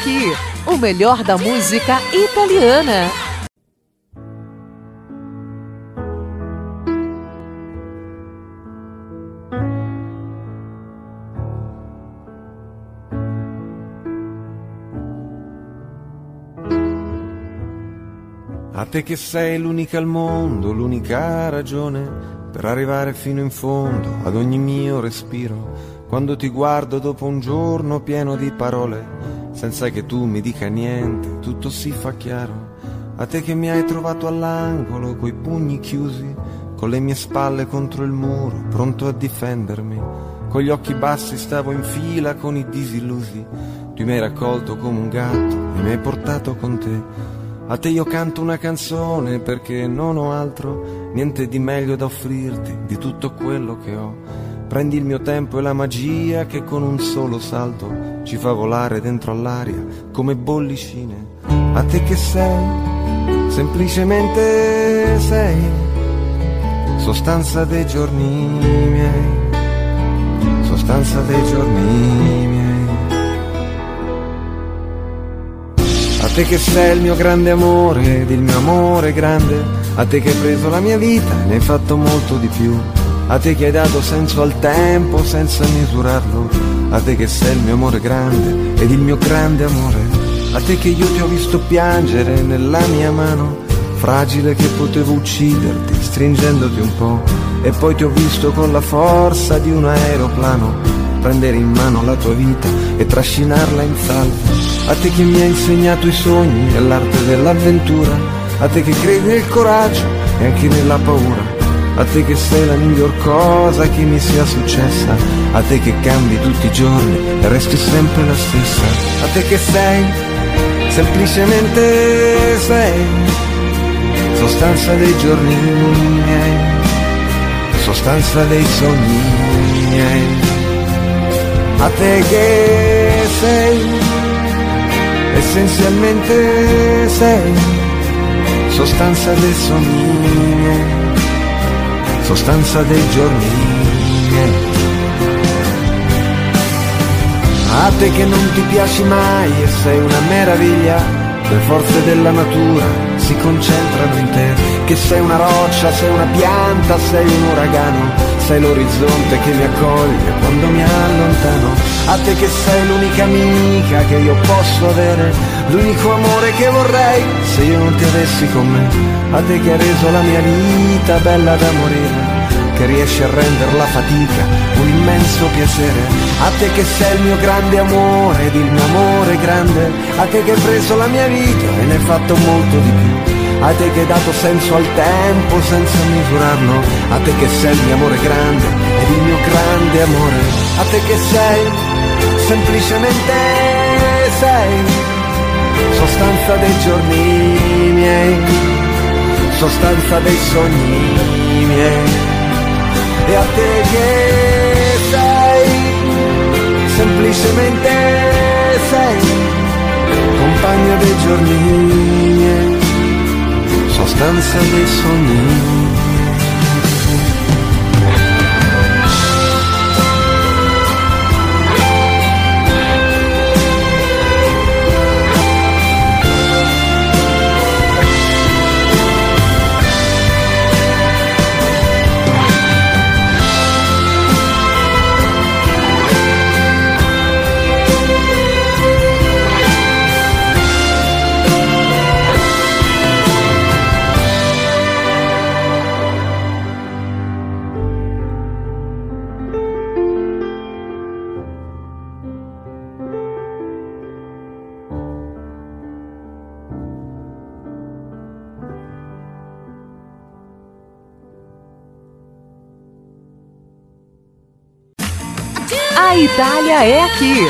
[SPEAKER 1] Aqui. O melhor da música italiana.
[SPEAKER 5] A te che sei l'unica al mondo, l'unica ragione per arrivare fino in fondo ad ogni mio respiro. Quando ti guardo dopo un giorno pieno di parole, senza che tu mi dica niente, tutto si fa chiaro. A te che mi hai trovato all'angolo, coi pugni chiusi, con le mie spalle contro il muro, pronto a difendermi. Con gli occhi bassi stavo in fila con i disillusi. Tu mi hai raccolto come un gatto e mi hai portato con te. A te io canto una canzone perché non ho altro, niente di meglio da offrirti di tutto quello che ho. Prendi il mio tempo e la magia che con un solo salto ci fa volare dentro all'aria come bollicine. A te che sei, semplicemente sei, sostanza dei giorni miei, sostanza dei giorni miei. A te che sei il mio grande amore ed il mio amore grande, a te che hai preso la mia vita e ne hai fatto molto di più, a te che hai dato senso al tempo senza misurarlo, a te che sei il mio amore grande ed il mio grande amore, a te che io ti ho visto piangere nella mia mano, fragile che potevo ucciderti stringendoti un po', e poi ti ho visto con la forza di un aeroplano. Prendere in mano la tua vita e trascinarla in salvo. A te che mi hai insegnato i sogni e l'arte dell'avventura, a te che credi nel coraggio e anche nella paura, a te che sei la miglior cosa che mi sia successa, a te che cambi tutti i giorni e resti sempre la stessa, a te che sei, semplicemente sei, sostanza dei giorni miei, sostanza dei sogni miei, a te che sei, essenzialmente sei, sostanza dei sogni miei sostanza dei giorni. A te che non ti piaci mai e sei una meraviglia, le forze della natura si concentrano in te, che sei una roccia, sei una pianta, sei un uragano, sei l'orizzonte che mi accoglie quando mi allontano, a te che sei l'unica amica che io posso avere, l'unico amore che vorrei se io non ti avessi con me, a te che hai reso la mia vita bella da morire che riesci a rendere la fatica un immenso piacere. A te che sei il mio grande amore ed il mio amore grande, a te che hai preso la mia vita e ne hai fatto molto di più. A te che hai dato senso al tempo senza misurarlo, a te che sei il mio amore grande ed il mio grande amore, a te che sei semplicemente sei. Sostanza dei giorni miei, sostanza dei sogni miei. E a te che sei, semplicemente sei, compagno dei giorni miei, sostanza dei sogni.
[SPEAKER 1] Itália é aqui.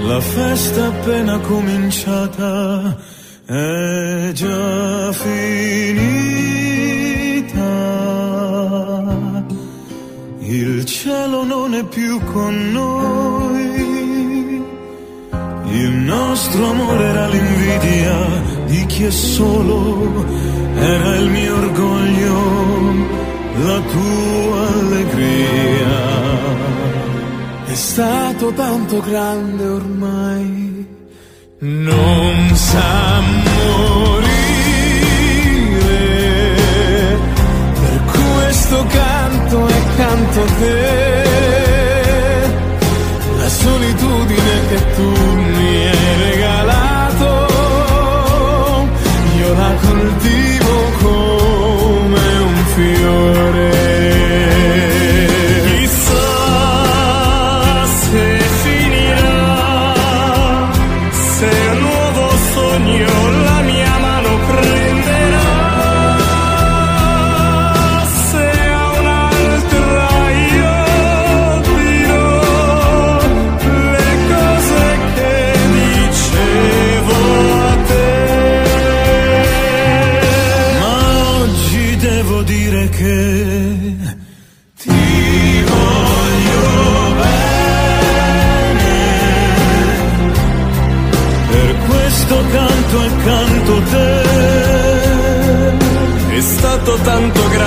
[SPEAKER 14] La festa appena cominciata è già finita. Non è più con noi. Il nostro amore era l'invidia di chi è solo, era il mio orgoglio, la tua allegria. È stato tanto grande ormai, non sa morire. Per questo canto e canto a te, la solitudine che tu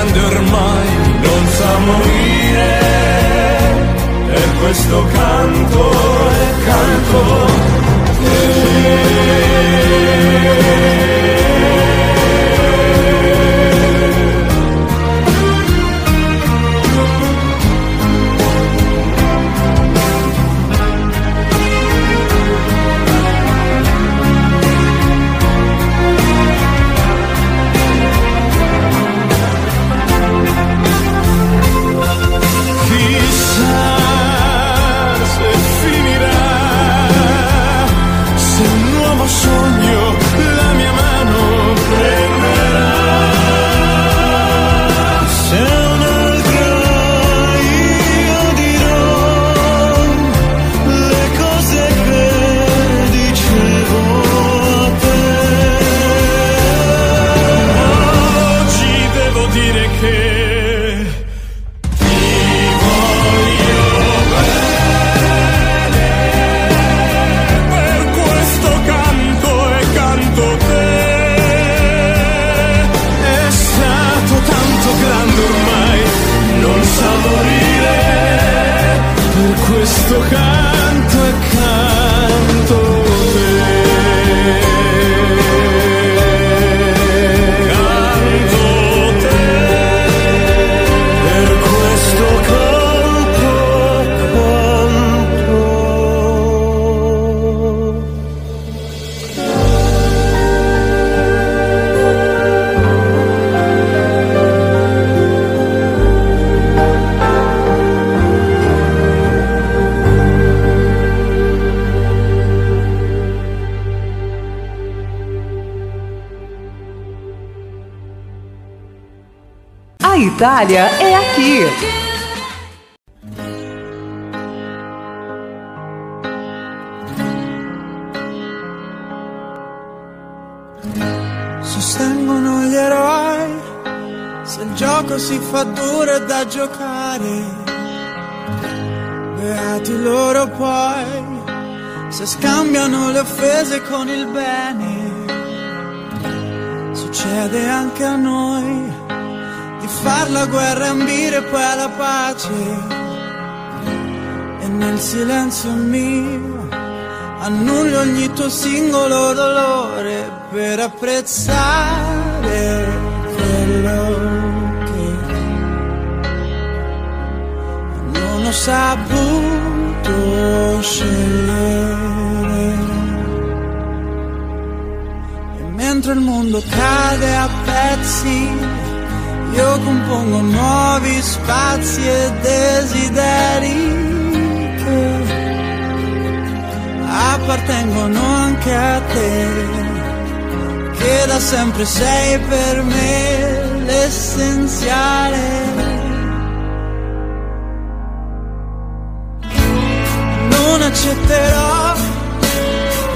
[SPEAKER 14] grande ormai, non sa morire, per questo canto e canto
[SPEAKER 1] Itália
[SPEAKER 13] pace. E nel silenzio mio annullo ogni tuo singolo dolore per apprezzare quello che non ho saputo scegliere. E mentre il mondo cade a pezzi, io compongo nuovi spazi e desideri che appartengono anche a te che da sempre sei per me l'essenziale. Non accetterò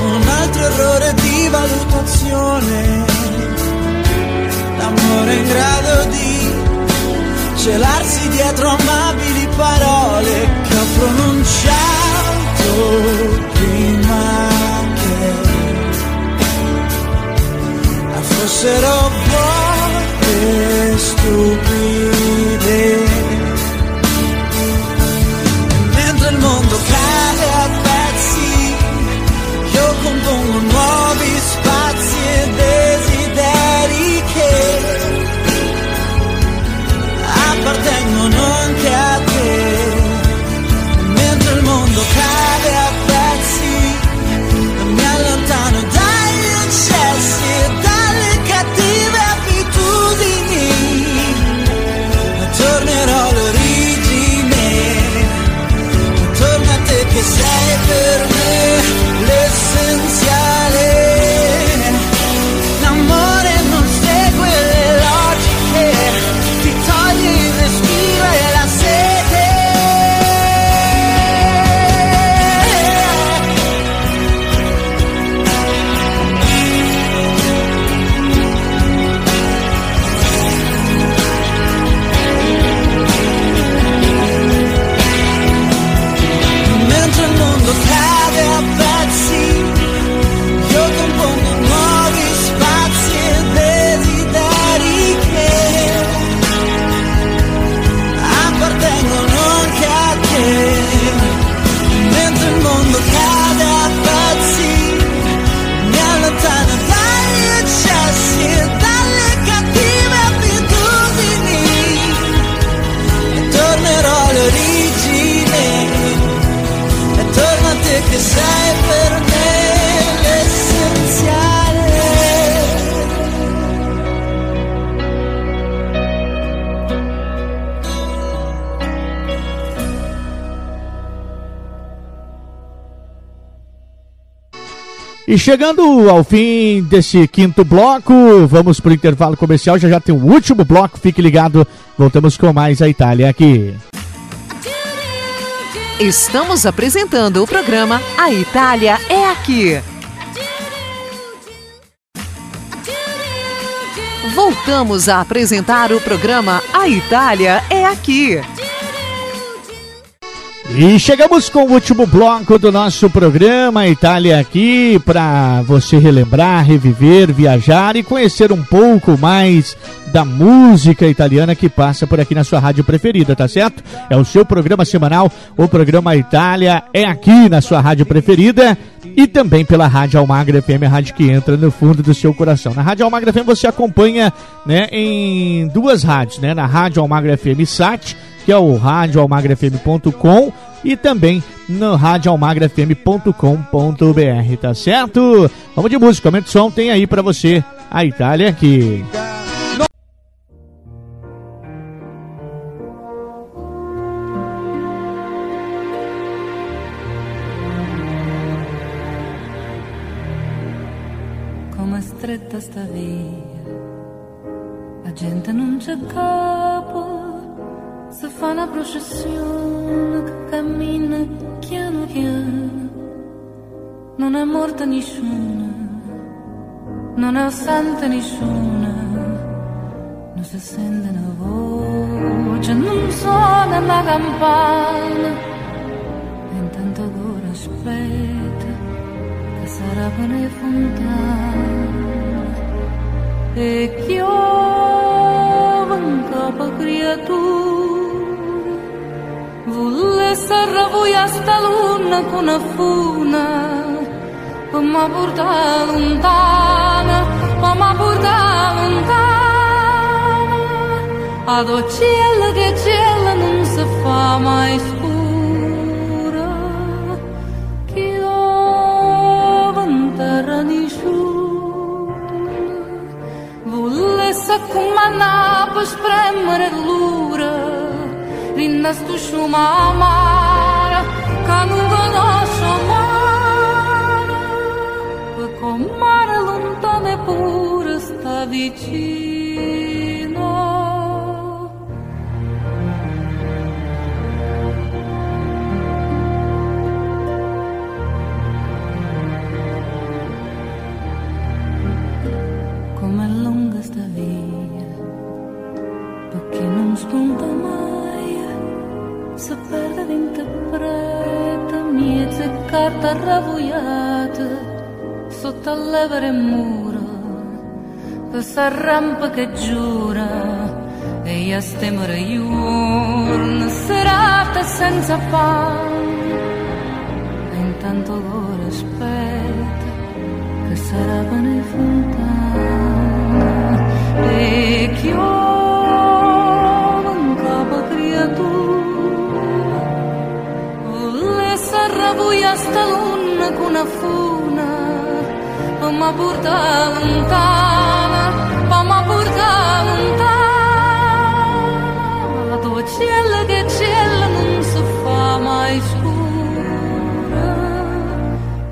[SPEAKER 13] un altro errore di valutazione, l'amore in grado di celarsi dietro amabili parole che ho pronunciato prima fossero vuote stupide. E
[SPEAKER 2] chegando ao fim desse quinto bloco, vamos para o intervalo comercial. Já já tem o último bloco, fique ligado. Voltamos com mais a Itália aqui.
[SPEAKER 1] Estamos apresentando o programa A Itália é aqui. Voltamos a apresentar o programa A Itália é aqui.
[SPEAKER 2] E chegamos com o último bloco do nosso programa Itália aqui para você relembrar, reviver, viajar e conhecer um pouco mais da música italiana que passa por aqui na sua rádio preferida, tá certo? É o seu programa semanal, o programa Itália é aqui na sua rádio preferida e também pela Rádio Almagra FM, a rádio que entra no fundo do seu coração. Na Rádio Almagra FM você acompanha, né, em duas rádios, né, na Rádio Almagra FM Sat, que é o radioalmagrafm.com e também no radioalmagrafm.com.br, tá certo? Vamos de música, aumenta o som, tem aí pra você a Itália aqui.
[SPEAKER 15] Essere voi a sta luna con una funa per mi portare lontana per mi portare lontana ad cielo che cielo non si fa mai scura chiova in terra nessuno volesse comandare per spremere l'ura rinda stu sciuma amara che non conosce mare per comare lontano eppure sta vicino carta ravoiata sotto al levere muro questa rampa che giura e io stemere giorno serata senza pane e intanto ora aspetta che sarà bene fontana e chiova buia sta luna con una funa ma porta lontana ma porta lontana dove cielo che cielo non si fa mai scura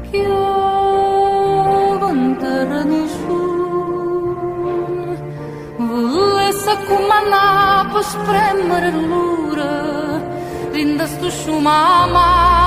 [SPEAKER 15] chiova in terra nessuno volesse comandare per spremere l'ura rinda sto sciuma amara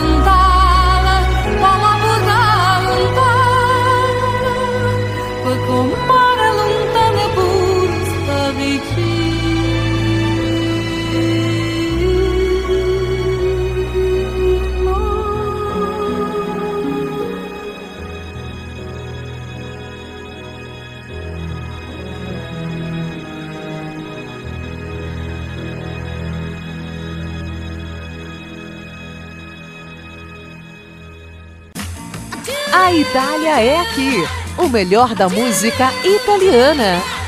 [SPEAKER 6] A Itália é aqui. O melhor da música italiana.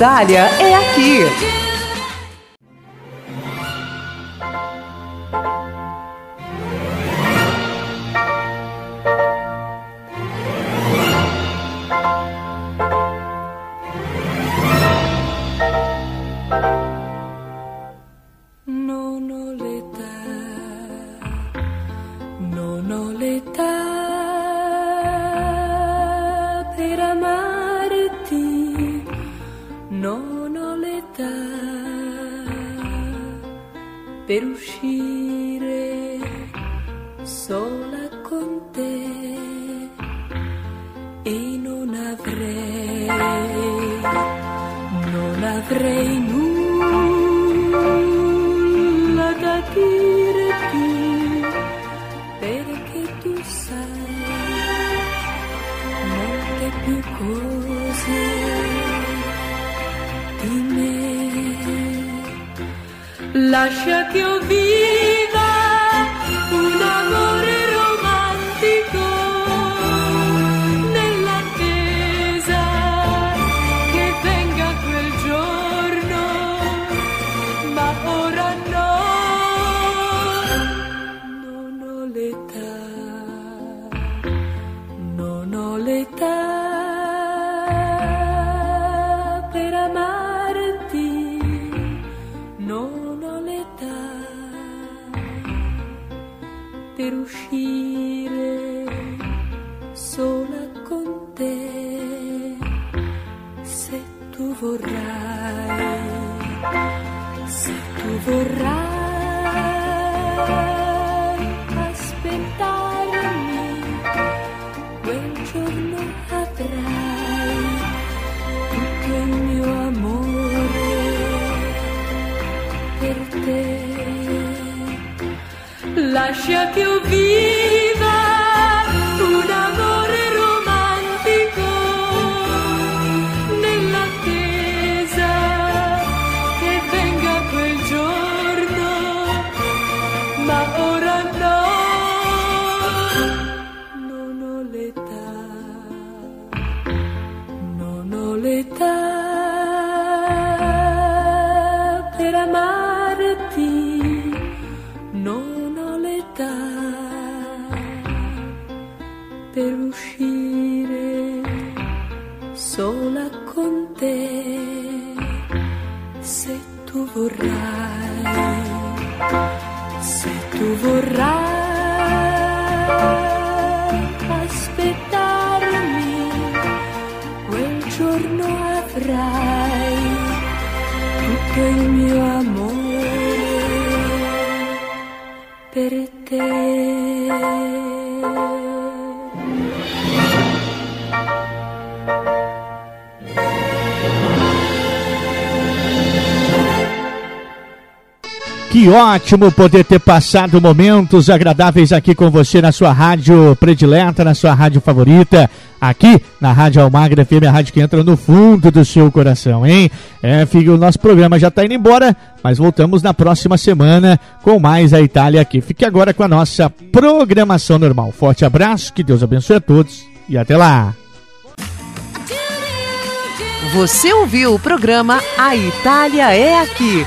[SPEAKER 15] Itália é aqui. Lascia che io viva
[SPEAKER 2] ótimo poder ter passado momentos agradáveis aqui com você na sua rádio predileta, na sua rádio favorita, aqui na Rádio Almagra FM, a rádio que entra no fundo do seu coração, hein? É, filho, o nosso programa já tá indo embora, mas voltamos na próxima semana com mais a Itália aqui. Fique agora com a nossa programação normal. Forte abraço, que Deus abençoe a todos e até lá!
[SPEAKER 1] Você ouviu o programa A Itália é Aqui.